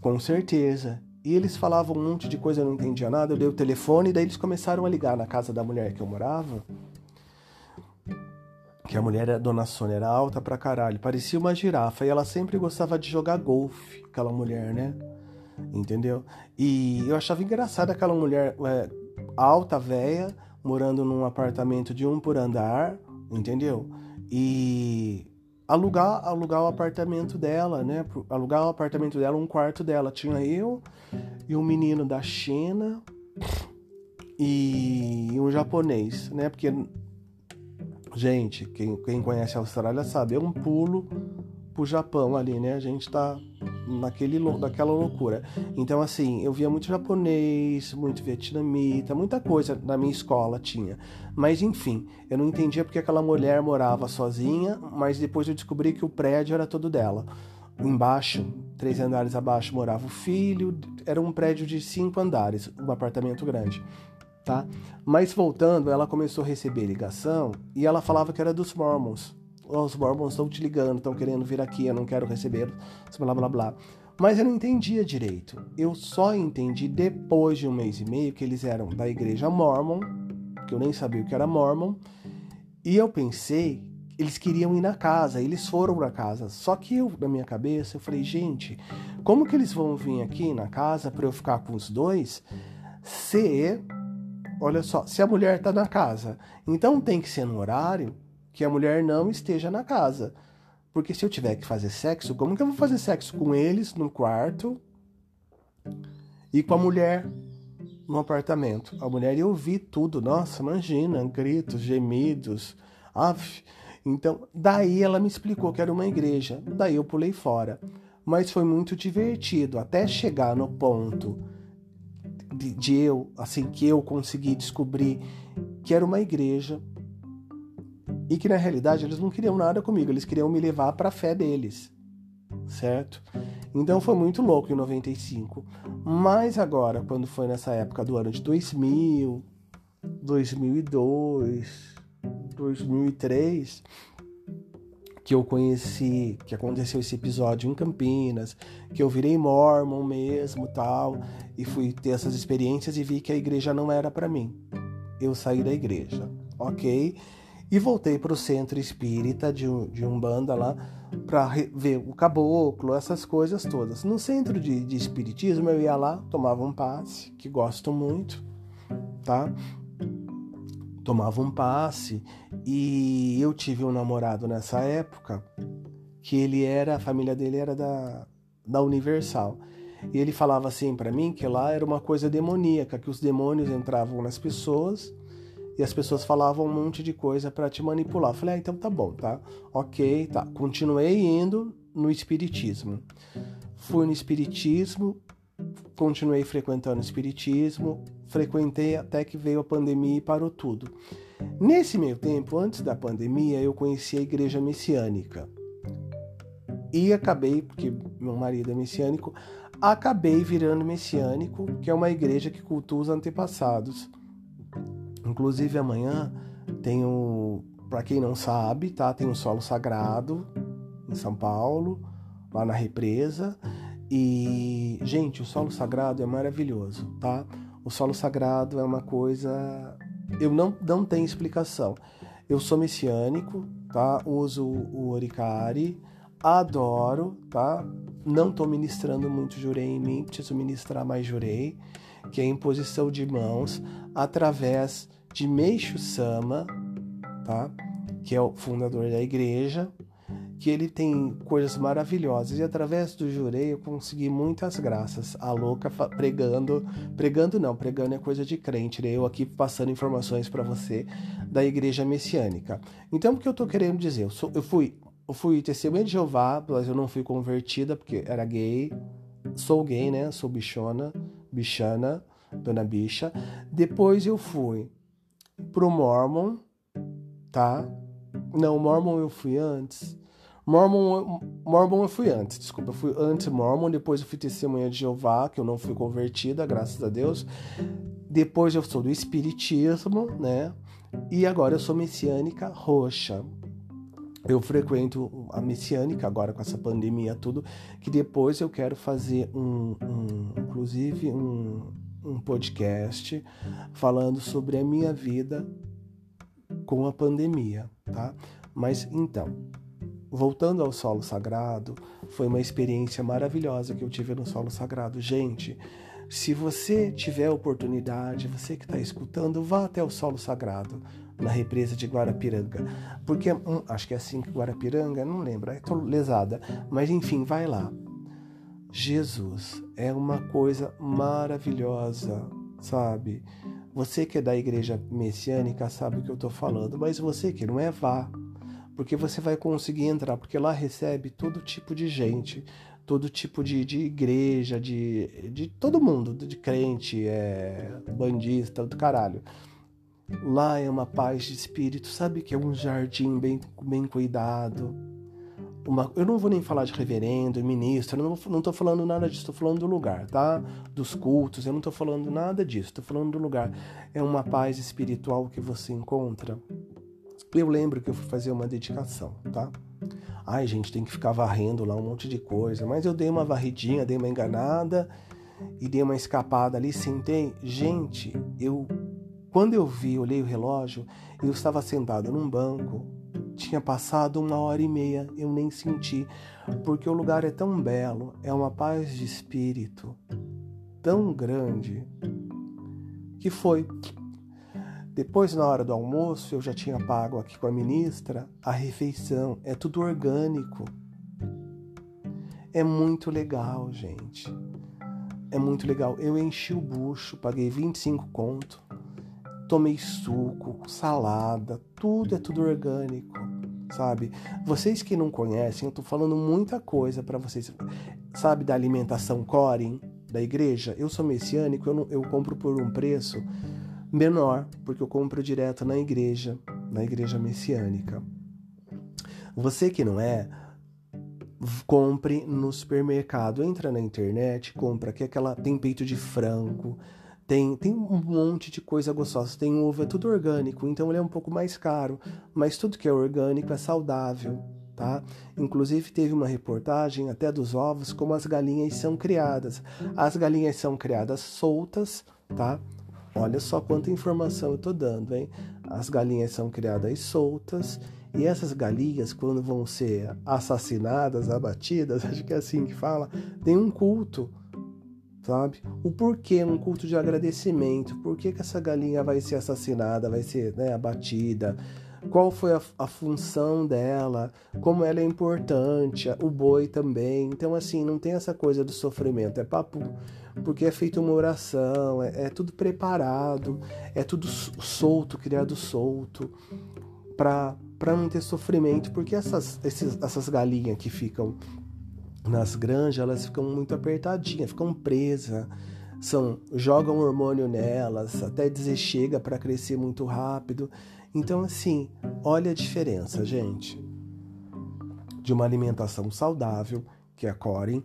Com certeza. E eles falavam um monte de coisa, eu não entendia nada. Eu dei o telefone e daí eles começaram a ligar na casa da mulher que eu morava. Que a mulher, dona Sônia, era alta pra caralho. Parecia uma girafa. E ela sempre gostava de jogar golfe, aquela mulher, né? Entendeu? E eu achava engraçada aquela mulher é, alta, velha, morando num apartamento de um por andar, entendeu? E alugar, alugar o apartamento dela, né? Alugar o apartamento dela, um quarto dela. Tinha eu e um menino da China e um japonês, né? Porque, gente, quem, quem conhece a Austrália sabe, é um pulo pro Japão ali, né? A gente tá naquele, naquela loucura. Então, assim, eu via muito japonês, muito vietnamita, muita coisa na minha escola tinha. Mas, enfim, eu não entendia porque aquela mulher morava sozinha, mas depois eu descobri que o prédio era todo dela. Embaixo, três andares abaixo, morava o filho. Era um prédio de cinco andares, um apartamento grande. Tá? Mas voltando, ela começou a receber ligação e ela falava que era dos Mormons os Mormons estão te ligando, estão querendo vir aqui, eu não quero receber, blá blá blá. Mas eu não entendia direito. Eu só entendi depois de um mês e meio que eles eram da igreja Mormon, que eu nem sabia o que era Mormon, e eu pensei eles queriam ir na casa, eles foram na casa. Só que eu, na minha cabeça, eu falei, gente, como que eles vão vir aqui na casa para eu ficar com os dois? Se, olha só, se a mulher tá na casa, então tem que ser no horário que a mulher não esteja na casa. Porque se eu tiver que fazer sexo, como que eu vou fazer sexo com eles no quarto e com a mulher no apartamento? A mulher ia ouvir tudo. Nossa, imagina, gritos, gemidos. Af. Então, daí ela me explicou que era uma igreja. Daí eu pulei fora. Mas foi muito divertido até chegar no ponto de, de eu, assim, que eu consegui descobrir que era uma igreja e que na realidade eles não queriam nada comigo, eles queriam me levar para a fé deles, certo? Então foi muito louco em 95. Mas agora, quando foi nessa época do ano de 2000, 2002, 2003, que eu conheci, que aconteceu esse episódio em Campinas, que eu virei mormon mesmo, tal, e fui ter essas experiências e vi que a igreja não era para mim. Eu saí da igreja, ok? E voltei para o centro espírita de, de Umbanda lá para ver o caboclo, essas coisas todas. No centro de, de espiritismo eu ia lá, tomava um passe, que gosto muito, tá? Tomava um passe e eu tive um namorado nessa época que ele era, a família dele era da, da Universal. E ele falava assim para mim que lá era uma coisa demoníaca, que os demônios entravam nas pessoas e as pessoas falavam um monte de coisa para te manipular. Eu falei, ah, então tá bom, tá? Ok, tá. Continuei indo no espiritismo. Fui no espiritismo, continuei frequentando o espiritismo, frequentei até que veio a pandemia e parou tudo. Nesse meio tempo, antes da pandemia, eu conheci a igreja messiânica. E acabei, porque meu marido é messiânico, acabei virando messiânico, que é uma igreja que cultua os antepassados. Inclusive amanhã tem o, para quem não sabe, tá? Tem o solo sagrado em São Paulo, lá na represa. E, gente, o solo sagrado é maravilhoso, tá? O solo sagrado é uma coisa. Eu não, não tenho explicação. Eu sou messiânico, tá? Uso o Oricari, adoro, tá? Não tô ministrando muito jurei em mim, preciso ministrar mais jurei, que é a imposição de mãos através de Meixo Sama, tá? que é o fundador da igreja, que ele tem coisas maravilhosas e através do jurei eu consegui muitas graças. A louca pregando, pregando não, pregando é coisa de crente, né? eu aqui passando informações para você da igreja messiânica. Então o que eu tô querendo dizer? Eu, sou, eu fui, eu fui testemunha de Jeová, mas eu não fui convertida porque era gay. Sou gay, né? Sou bichona, bichana, dona bicha. Depois eu fui pro Mormon, tá? Não, Mormon eu fui antes. Mormon, Mormon eu fui antes, desculpa, eu fui anti-Mormon, depois eu fui testemunha de Jeová, que eu não fui convertida, graças a Deus. Depois eu sou do Espiritismo, né? E agora eu sou messiânica roxa. Eu frequento a messiânica agora com essa pandemia tudo, que depois eu quero fazer um, um inclusive um, um podcast falando sobre a minha vida com a pandemia, tá? Mas então, voltando ao solo sagrado, foi uma experiência maravilhosa que eu tive no solo sagrado. Gente, se você tiver oportunidade, você que está escutando, vá até o solo sagrado na represa de Guarapiranga, porque hum, acho que é assim que Guarapiranga, não lembro, estou lesada, mas enfim, vai lá. Jesus é uma coisa maravilhosa, sabe? Você que é da igreja messiânica sabe o que eu estou falando, mas você que não é, vá. Porque você vai conseguir entrar, porque lá recebe todo tipo de gente, todo tipo de, de igreja, de, de todo mundo, de crente, é, bandista, do caralho. Lá é uma paz de espírito, sabe que é um jardim bem, bem cuidado uma, eu não vou nem falar de reverendo, ministro, eu não estou falando nada disso, estou falando do lugar, tá? Dos cultos, eu não estou falando nada disso, estou falando do lugar. É uma paz espiritual que você encontra. Eu lembro que eu fui fazer uma dedicação, tá? Ai, gente, tem que ficar varrendo lá um monte de coisa, mas eu dei uma varridinha, dei uma enganada e dei uma escapada ali, sentei. Gente, eu quando eu vi, olhei o relógio, eu estava sentado num banco tinha passado uma hora e meia, eu nem senti, porque o lugar é tão belo, é uma paz de espírito tão grande que foi. Depois, na hora do almoço, eu já tinha pago aqui com a ministra a refeição. É tudo orgânico. É muito legal, gente. É muito legal. Eu enchi o bucho, paguei 25 conto tomei suco, salada, tudo é tudo orgânico, sabe? Vocês que não conhecem, eu tô falando muita coisa para vocês. Sabe da alimentação Corin da igreja? Eu sou messiânico, eu, não, eu compro por um preço menor, porque eu compro direto na igreja. na igreja messiânica. Você que não é, compre no supermercado, entra na internet, compra que aquela tem peito de frango, tem, tem um monte de coisa gostosa, tem ovo, é tudo orgânico, então ele é um pouco mais caro, mas tudo que é orgânico é saudável, tá? Inclusive teve uma reportagem até dos ovos como as galinhas são criadas. As galinhas são criadas soltas, tá? Olha só quanta informação eu tô dando, hein? As galinhas são criadas soltas e essas galinhas, quando vão ser assassinadas, abatidas, acho que é assim que fala, tem um culto, sabe? O porquê, um culto de agradecimento. Por que, que essa galinha vai ser assassinada, vai ser né, abatida? Qual foi a, a função dela? Como ela é importante? O boi também. Então, assim, não tem essa coisa do sofrimento. É papo porque é feita uma oração, é, é, tudo preparado, é tudo solto, criado solto, para não ter sofrimento, porque essas, esses, essas galinhas que ficam nas granjas, elas ficam muito apertadinhas, ficam presas, são, jogam hormônio nelas, até dizer chega para crescer muito rápido. Então, assim, olha a diferença, gente, de uma alimentação saudável, que é a Corin.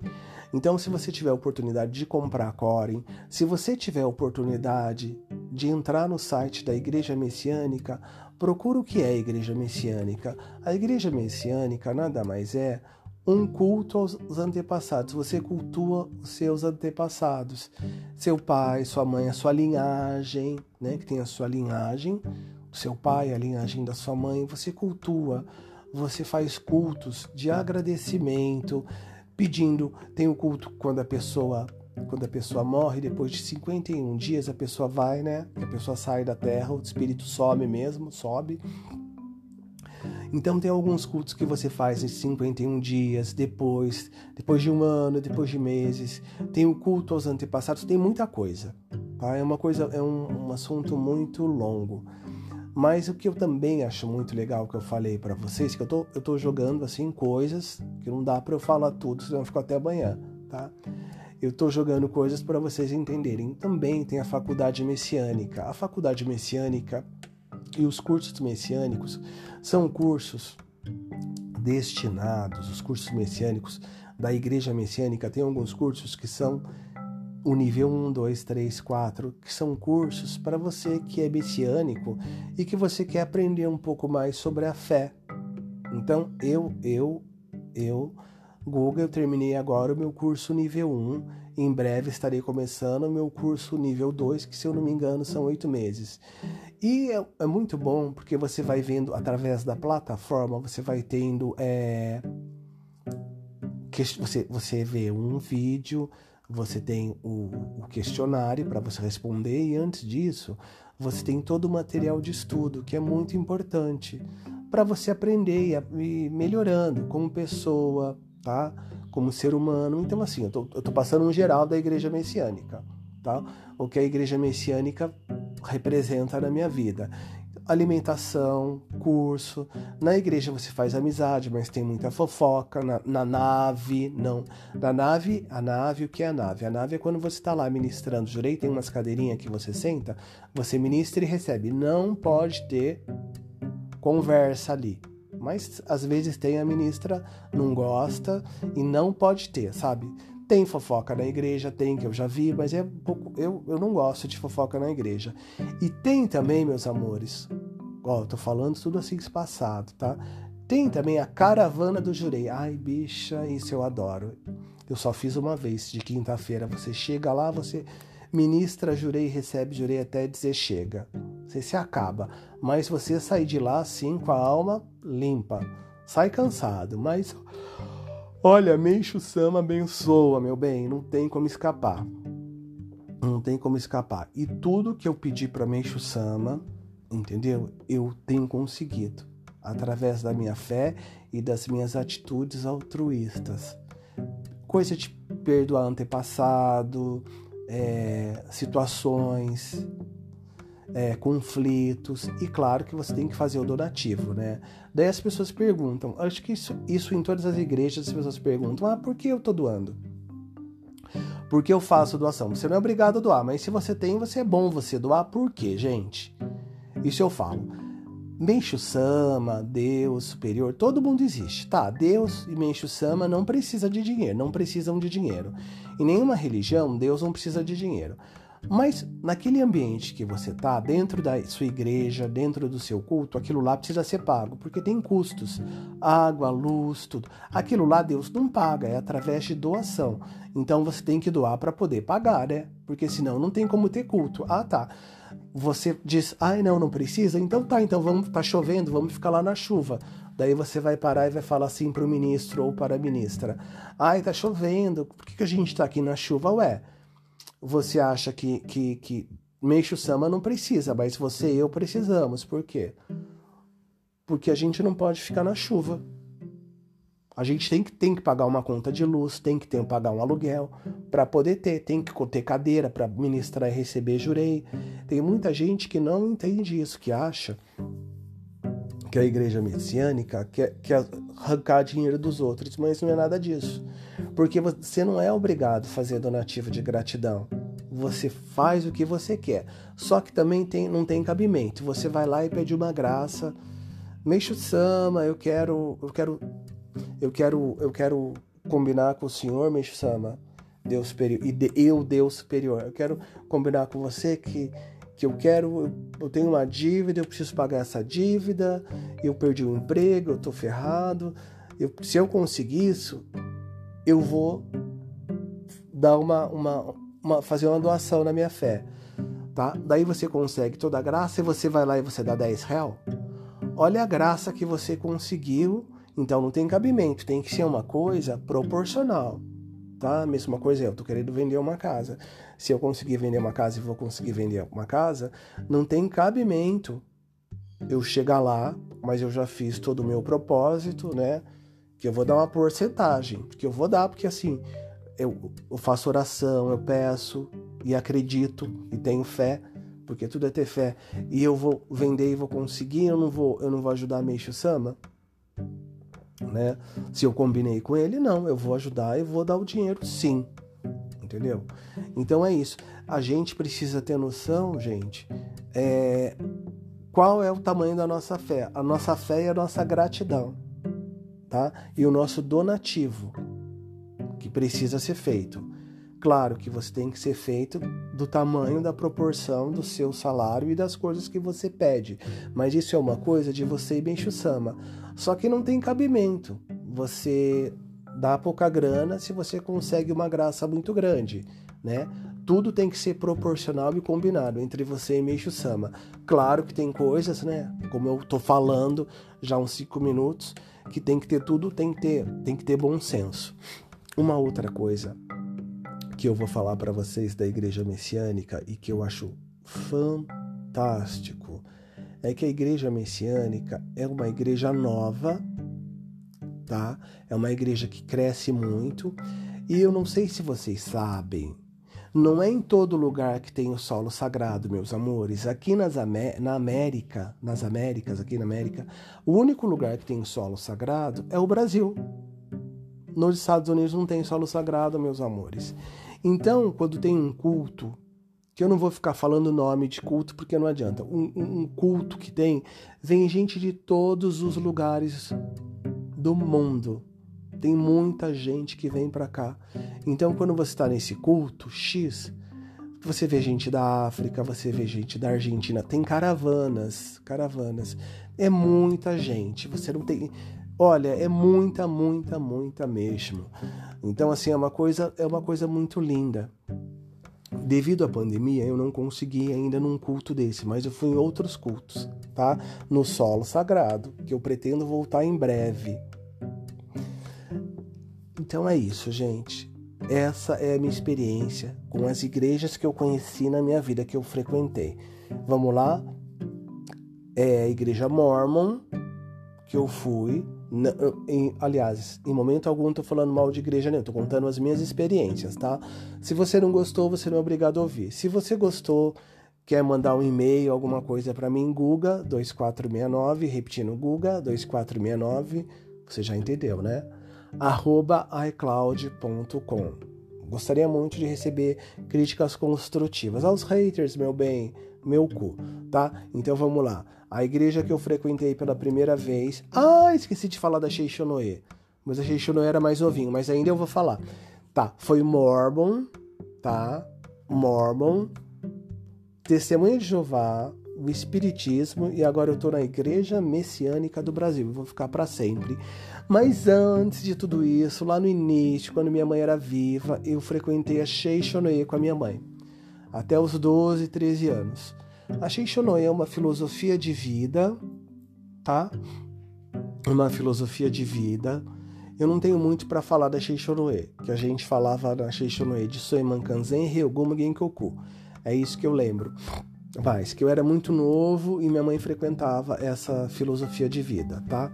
Então, se você tiver oportunidade de comprar a Corin, se você tiver oportunidade de entrar no site da Igreja Messiânica, Procura o que é a igreja messiânica. A igreja messiânica nada mais é um culto aos antepassados. Você cultua os seus antepassados. Seu pai, sua mãe, a sua linhagem, né? Que tem a sua linhagem, o seu pai, a linhagem da sua mãe. Você cultua, você faz cultos de agradecimento, pedindo. Tem o culto quando a pessoa quando a pessoa morre, depois de 51 dias, a pessoa vai, né? A pessoa sai da terra, o espírito sobe mesmo, sobe. Então tem alguns cultos que você faz em 51 dias, depois, depois de um ano, depois de meses. Tem o culto aos antepassados, tem muita coisa. Tá? É uma coisa, é um, um assunto muito longo. Mas o que eu também acho muito legal que eu falei para vocês, que eu tô, eu tô jogando assim coisas que não dá para eu falar tudo, senão eu fico até amanhã, tá? eu estou jogando coisas para vocês entenderem. Também tem a faculdade messiânica. A faculdade messiânica e os cursos messiânicos são cursos destinados, os cursos messiânicos da igreja messiânica tem alguns cursos que são o nível 1, 2, 3, 4, que são cursos para você que é messiânico e que você quer aprender um pouco mais sobre a fé. Então, eu, eu, eu Google, eu terminei agora o meu curso nível 1. Em breve estarei começando o meu curso nível 2, que se eu não me engano são oito meses. E é, é, muito bom porque você vai vendo através da plataforma, você vai tendo. É, que, você, você vê um vídeo, você tem o, o questionário para você responder, e antes disso, você tem todo o material de estudo, que é muito importante para você aprender e ir melhorando como pessoa, tá? Como ser humano. Então, assim, eu tô, eu tô passando um geral da igreja messiânica, tá? O que a igreja messiânica representa na minha vida. Alimentação, curso. Na igreja você faz amizade, mas tem muita fofoca. Na, na nave, não. Na nave, a nave, o que é a nave? A nave é quando você está lá ministrando. Jurei, tem umas cadeirinhas que você senta, você ministra e recebe. Não pode ter conversa ali mas às vezes tem a ministra, não gosta e não pode ter, sabe? Tem fofoca na igreja, tem que eu já vi, mas é pouco, eu, eu não gosto de fofoca na igreja. E tem também, meus amores, ó, tô falando tudo assim espaçado, tá? Tem também a caravana do jurei. Ai, bicha, isso eu adoro. Eu só fiz uma vez, de quinta-feira. Você chega lá, você ministra, jurei, recebe, jurei até dizer chega. Você se acaba. Mas você sai de lá assim com a alma limpa. Sai cansado, mas olha, Meixo Sama abençoa, meu bem, não tem como escapar. Não tem como escapar. E tudo que eu pedi para Meixo Sama, entendeu? Eu tenho conseguido através da minha fé e das minhas atitudes altruístas. Coisa de perdoar antepassado, é, situações, é, conflitos, e claro que você tem que fazer o donativo, né? Daí as pessoas perguntam, acho que isso, isso em todas as igrejas as pessoas perguntam, ah, por que eu tô doando? Por que eu faço doação? Você não é obrigado a doar, mas se você tem, você é bom você doar, por quê, gente? Isso eu falo. Mencho Sama, Deus superior, todo mundo existe. Tá, Deus e Mencho Sama não precisam de dinheiro, não precisam de dinheiro. Em nenhuma religião, Deus não precisa de dinheiro. Mas naquele ambiente que você tá, dentro da sua igreja, dentro do seu culto, aquilo lá precisa ser pago, porque tem custos. Água, luz, tudo. Aquilo lá Deus não paga, é através de doação. Então você tem que doar para poder pagar, né? Porque senão não tem como ter culto. Ah, tá você diz, ai não, não precisa, então tá, então vamos, tá chovendo, vamos ficar lá na chuva. Daí você vai parar e vai falar assim para o ministro ou para a ministra, ai tá chovendo, por que, que a gente está aqui na chuva? Ué, você acha que, que, que Meixo Sama não precisa, mas você e eu precisamos, por quê? Porque a gente não pode ficar na chuva. A gente tem que, tem que pagar uma conta de luz, tem que ter, pagar um aluguel para poder ter, tem que ter cadeira para ministrar e receber jurei. Tem muita gente que não entende isso, que acha que a igreja messiânica quer, quer arrancar dinheiro dos outros, mas não é nada disso. Porque você não é obrigado a fazer donativo de gratidão. Você faz o que você quer. Só que também tem, não tem cabimento. Você vai lá e pede uma graça. Meixo Sama, eu quero, eu quero eu quero, eu quero combinar com o Senhor, Meixo Sama, Deus superior, e de, eu, Deus superior. Eu quero combinar com você que, que eu quero, eu tenho uma dívida, eu preciso pagar essa dívida, eu perdi o emprego, eu tô ferrado. Eu, se eu conseguir isso, eu vou dar uma, uma, uma, fazer uma doação na minha fé. Tá? Daí você consegue toda a graça e você vai lá e você dá 10 real. Olha a graça que você conseguiu então não tem cabimento, tem que ser uma coisa proporcional, tá? Mesma coisa eu tô querendo vender uma casa. Se eu conseguir vender uma casa e vou conseguir vender uma casa, não tem cabimento eu chegar lá, mas eu já fiz todo o meu propósito, né? Que eu vou dar uma porcentagem, que eu vou dar porque assim, eu, eu faço oração, eu peço e acredito e tenho fé, porque tudo é ter fé. E eu vou vender e vou conseguir, eu não vou, eu não vou ajudar a Meixo Sama né? Se eu combinei com ele, não, eu vou ajudar e vou dar o dinheiro sim. Entendeu? Então é isso. A gente precisa ter noção, gente, é, qual é o tamanho da nossa fé. A nossa fé é a nossa gratidão, tá? E o nosso donativo, que precisa ser feito. Claro que você tem que ser feito do tamanho da proporção do seu salário e das coisas que você pede. Mas isso é uma coisa de você e Bencho-sama. Só que não tem cabimento. Você dá pouca grana se você consegue uma graça muito grande, né? Tudo tem que ser proporcional e combinado entre você e Meixo Sama. Claro que tem coisas, né? Como eu tô falando já uns cinco minutos, que tem que ter tudo, tem que ter, tem que ter bom senso. Uma outra coisa, que eu vou falar para vocês da igreja messiânica e que eu acho fantástico é que a igreja messiânica é uma igreja nova, tá? É uma igreja que cresce muito e eu não sei se vocês sabem, não é em todo lugar que tem o solo sagrado, meus amores. Aqui nas Amé na América, nas Américas, aqui na América, o único lugar que tem solo sagrado é o Brasil. Nos Estados Unidos não tem solo sagrado, meus amores. Então, quando tem um culto, que eu não vou ficar falando nome de culto porque não adianta, um, um culto que tem, vem gente de todos os lugares do mundo. Tem muita gente que vem para cá. Então, quando você está nesse culto X, você vê gente da África, você vê gente da Argentina, tem caravanas, caravanas. É muita gente. Você não tem Olha, é muita, muita, muita mesmo. Então, assim, é uma coisa, é uma coisa muito linda. Devido à pandemia, eu não consegui ainda num culto desse, mas eu fui em outros cultos, tá? No solo sagrado, que eu pretendo voltar em breve. Então é isso, gente. Essa é a minha experiência com as igrejas que eu conheci na minha vida, que eu frequentei. Vamos lá? É a igreja Mormon, que eu fui, em, aliás, em momento algum estou falando mal de igreja nenhuma, estou contando as minhas experiências, tá? Se você não gostou, você não é obrigado a ouvir. Se você gostou, quer mandar um e-mail, alguma coisa para mim, Guga 2469, repetindo Guga 2469, você já entendeu, né? arroba iCloud.com. Gostaria muito de receber críticas construtivas. Aos haters, meu bem, meu cu, tá? Então vamos lá. A igreja que eu frequentei pela primeira vez. Ah, esqueci de falar da Sheixonoe. Mas a Sheixonoe era mais novinho, mas ainda eu vou falar. Tá, foi Mormon, tá? Mormon, Testemunha de Jeová, o Espiritismo e agora eu tô na Igreja Messiânica do Brasil. Vou ficar para sempre. Mas antes de tudo isso, lá no início, quando minha mãe era viva, eu frequentei a Sheixonoe com a minha mãe. Até os 12, 13 anos. A Sheixonoe é uma filosofia de vida, tá? Uma filosofia de vida. Eu não tenho muito para falar da Sheixonoe, que a gente falava na Sheixonoe de Soeman Kanzen e Ryoguma Genkoku. É isso que eu lembro. Mas que eu era muito novo e minha mãe frequentava essa filosofia de vida, tá?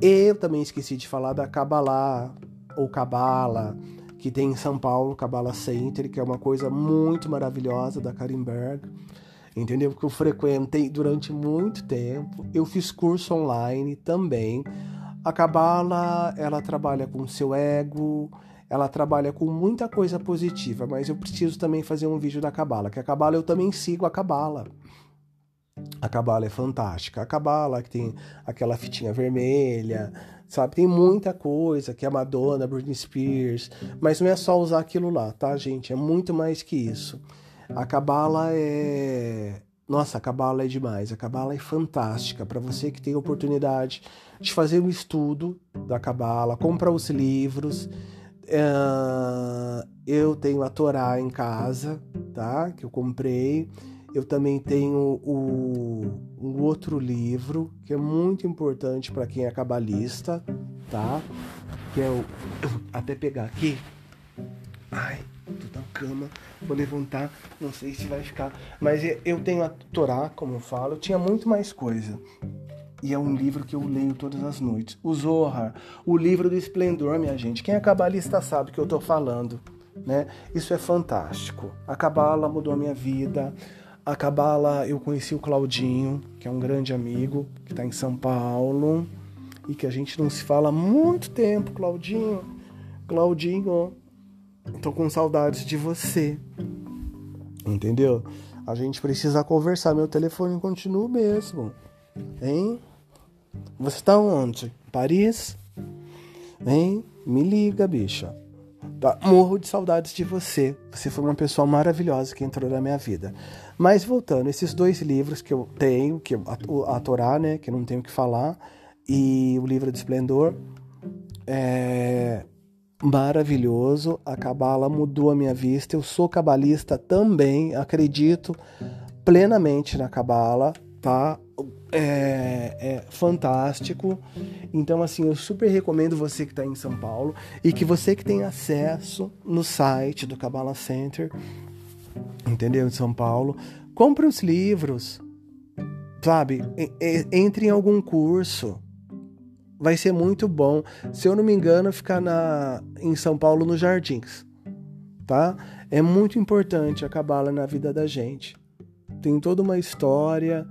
Eu também esqueci de falar da Kabbalah, ou Kabbalah, que tem em São Paulo, Kabbalah Center, que é uma coisa muito maravilhosa da Karimberg, entendeu? Que eu frequentei durante muito tempo. Eu fiz curso online também. A Kabbalah, ela trabalha com o seu ego, ela trabalha com muita coisa positiva, mas eu preciso também fazer um vídeo da Cabala, que a Cabala eu também sigo a Cabala. A Cabala é fantástica. A Cabala que tem aquela fitinha vermelha, sabe? Tem muita coisa que é Madonna, Britney Spears, mas não é só usar aquilo lá, tá, gente? É muito mais que isso. A Cabala é nossa, a Cabala é demais. A Cabala é fantástica para você que tem a oportunidade de fazer um estudo da Cabala, compra os livros. Eu tenho a Torá em casa, tá? Que eu comprei. Eu também tenho o, um outro livro que é muito importante para quem é cabalista, tá? Que é o. Até pegar aqui. Ai, tô na cama, vou levantar, não sei se vai ficar. Mas eu tenho a Torá, como eu falo, eu tinha muito mais coisa. E é um livro que eu leio todas as noites. O Zohar, o livro do esplendor, minha gente. Quem é cabalista sabe que eu tô falando, né? Isso é fantástico. A cabala mudou a minha vida. A Cabala, eu conheci o Claudinho, que é um grande amigo, que está em São Paulo e que a gente não se fala há muito tempo, Claudinho. Claudinho, tô com saudades de você. Entendeu? A gente precisa conversar. Meu telefone continua o mesmo. Hein? Você tá onde? Paris? Hein? Me liga, bicha. Tá? Morro de saudades de você. Você foi uma pessoa maravilhosa que entrou na minha vida. Mas voltando, esses dois livros que eu tenho, que a, a Torá, né, que eu não tenho que falar, e o livro do Esplendor, é maravilhoso. A Cabala mudou a minha vista. Eu sou cabalista também, acredito plenamente na Cabala, tá? é, é, fantástico. Então, assim, eu super recomendo você que está em São Paulo e que você que tem acesso no site do Cabala Center, entendeu? Em São Paulo, compre os livros, sabe? Entre em algum curso. Vai ser muito bom. Se eu não me engano, ficar na, em São Paulo, nos Jardins, tá? É muito importante a Cabala na vida da gente. Tem toda uma história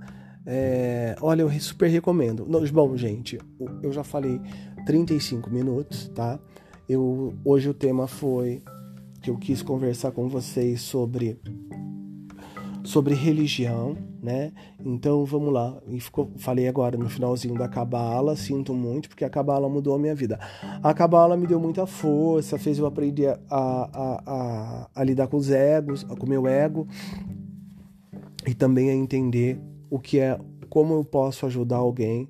é, olha, eu super recomendo. Bom, gente, eu já falei 35 minutos, tá? Eu, hoje o tema foi que eu quis conversar com vocês sobre sobre religião, né? Então vamos lá. E ficou, falei agora no finalzinho da Cabala, sinto muito, porque a Cabala mudou a minha vida. A Cabala me deu muita força, fez eu aprender a, a, a, a lidar com os egos, com o meu ego, e também a entender o que é, como eu posso ajudar alguém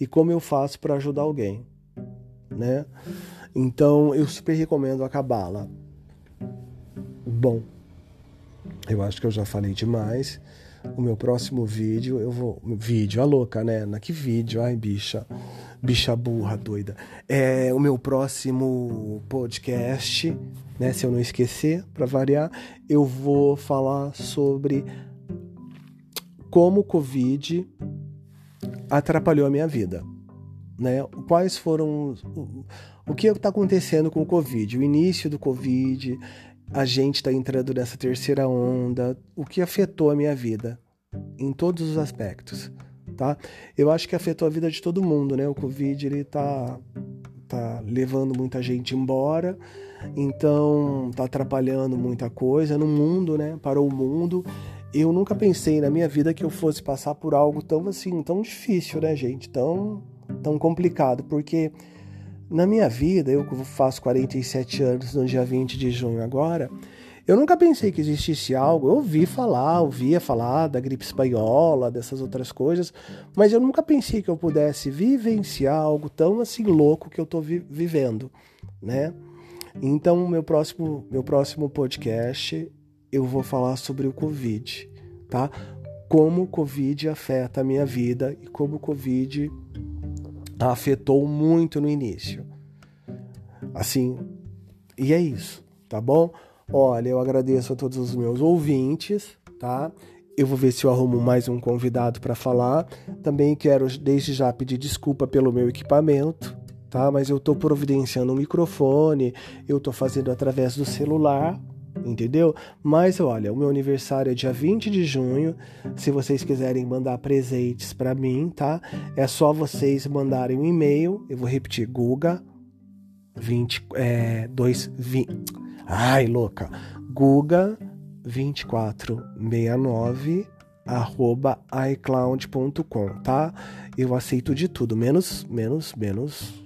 e como eu faço para ajudar alguém, né? Então eu super recomendo a Cabala. Bom, eu acho que eu já falei demais. O meu próximo vídeo, eu vou. Vídeo, a louca, né? Na que vídeo? Ai, bicha. Bicha burra, doida. É o meu próximo podcast, né? Se eu não esquecer, para variar, eu vou falar sobre como o Covid atrapalhou a minha vida. Né? Quais foram. O que está acontecendo com o Covid? O início do Covid, a gente está entrando nessa terceira onda, o que afetou a minha vida em todos os aspectos, tá? Eu acho que afetou a vida de todo mundo, né? O Covid ele tá tá levando muita gente embora, então tá atrapalhando muita coisa no mundo, né? Para o mundo. Eu nunca pensei na minha vida que eu fosse passar por algo tão assim, tão difícil, né, gente? Tão, tão complicado, porque na minha vida, eu faço 47 anos no dia 20 de junho agora, eu nunca pensei que existisse algo. Eu ouvi falar, ouvia falar da gripe espanhola, dessas outras coisas, mas eu nunca pensei que eu pudesse vivenciar algo tão assim louco que eu estou vi vivendo, né? Então, meu próximo, meu próximo podcast eu vou falar sobre o Covid, tá? Como o Covid afeta a minha vida e como o Covid afetou muito no início. Assim, e é isso, tá bom? Olha, eu agradeço a todos os meus ouvintes, tá? Eu vou ver se eu arrumo mais um convidado para falar. Também quero desde já pedir desculpa pelo meu equipamento, tá? Mas eu estou providenciando um microfone, eu estou fazendo através do celular, entendeu? Mas olha, o meu aniversário é dia 20 de junho. Se vocês quiserem mandar presentes para mim, tá? É só vocês mandarem um e-mail. Eu vou repetir: Guga 20 é 2 20 Ai, louca. Guga 2469 arroba iCloud.com, tá? Eu aceito de tudo, menos, menos, menos,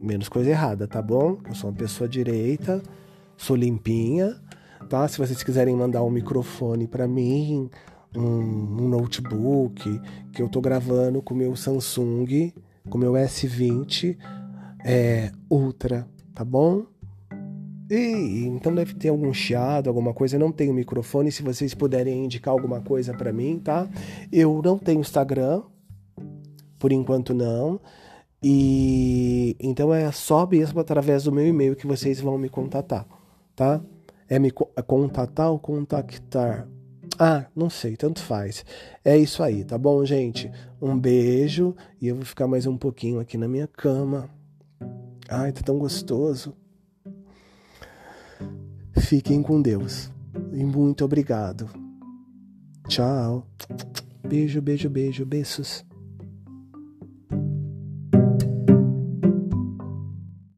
menos coisa errada, tá bom? Eu sou uma pessoa direita, sou limpinha, tá? Se vocês quiserem mandar um microfone para mim, um, um, notebook, que eu tô gravando com meu Samsung, com meu S20 é, Ultra, tá bom? E, então deve ter algum chiado, alguma coisa. Eu não tenho microfone. Se vocês puderem indicar alguma coisa para mim, tá? Eu não tenho Instagram, por enquanto não. E então é só mesmo através do meu e-mail que vocês vão me contatar, tá? É me contatar ou contactar? Ah, não sei, tanto faz. É isso aí, tá bom, gente? Um beijo e eu vou ficar mais um pouquinho aqui na minha cama. Ai, tá tão gostoso. Fiquem com Deus. E muito obrigado. Tchau. Beijo, beijo, beijo, beijos.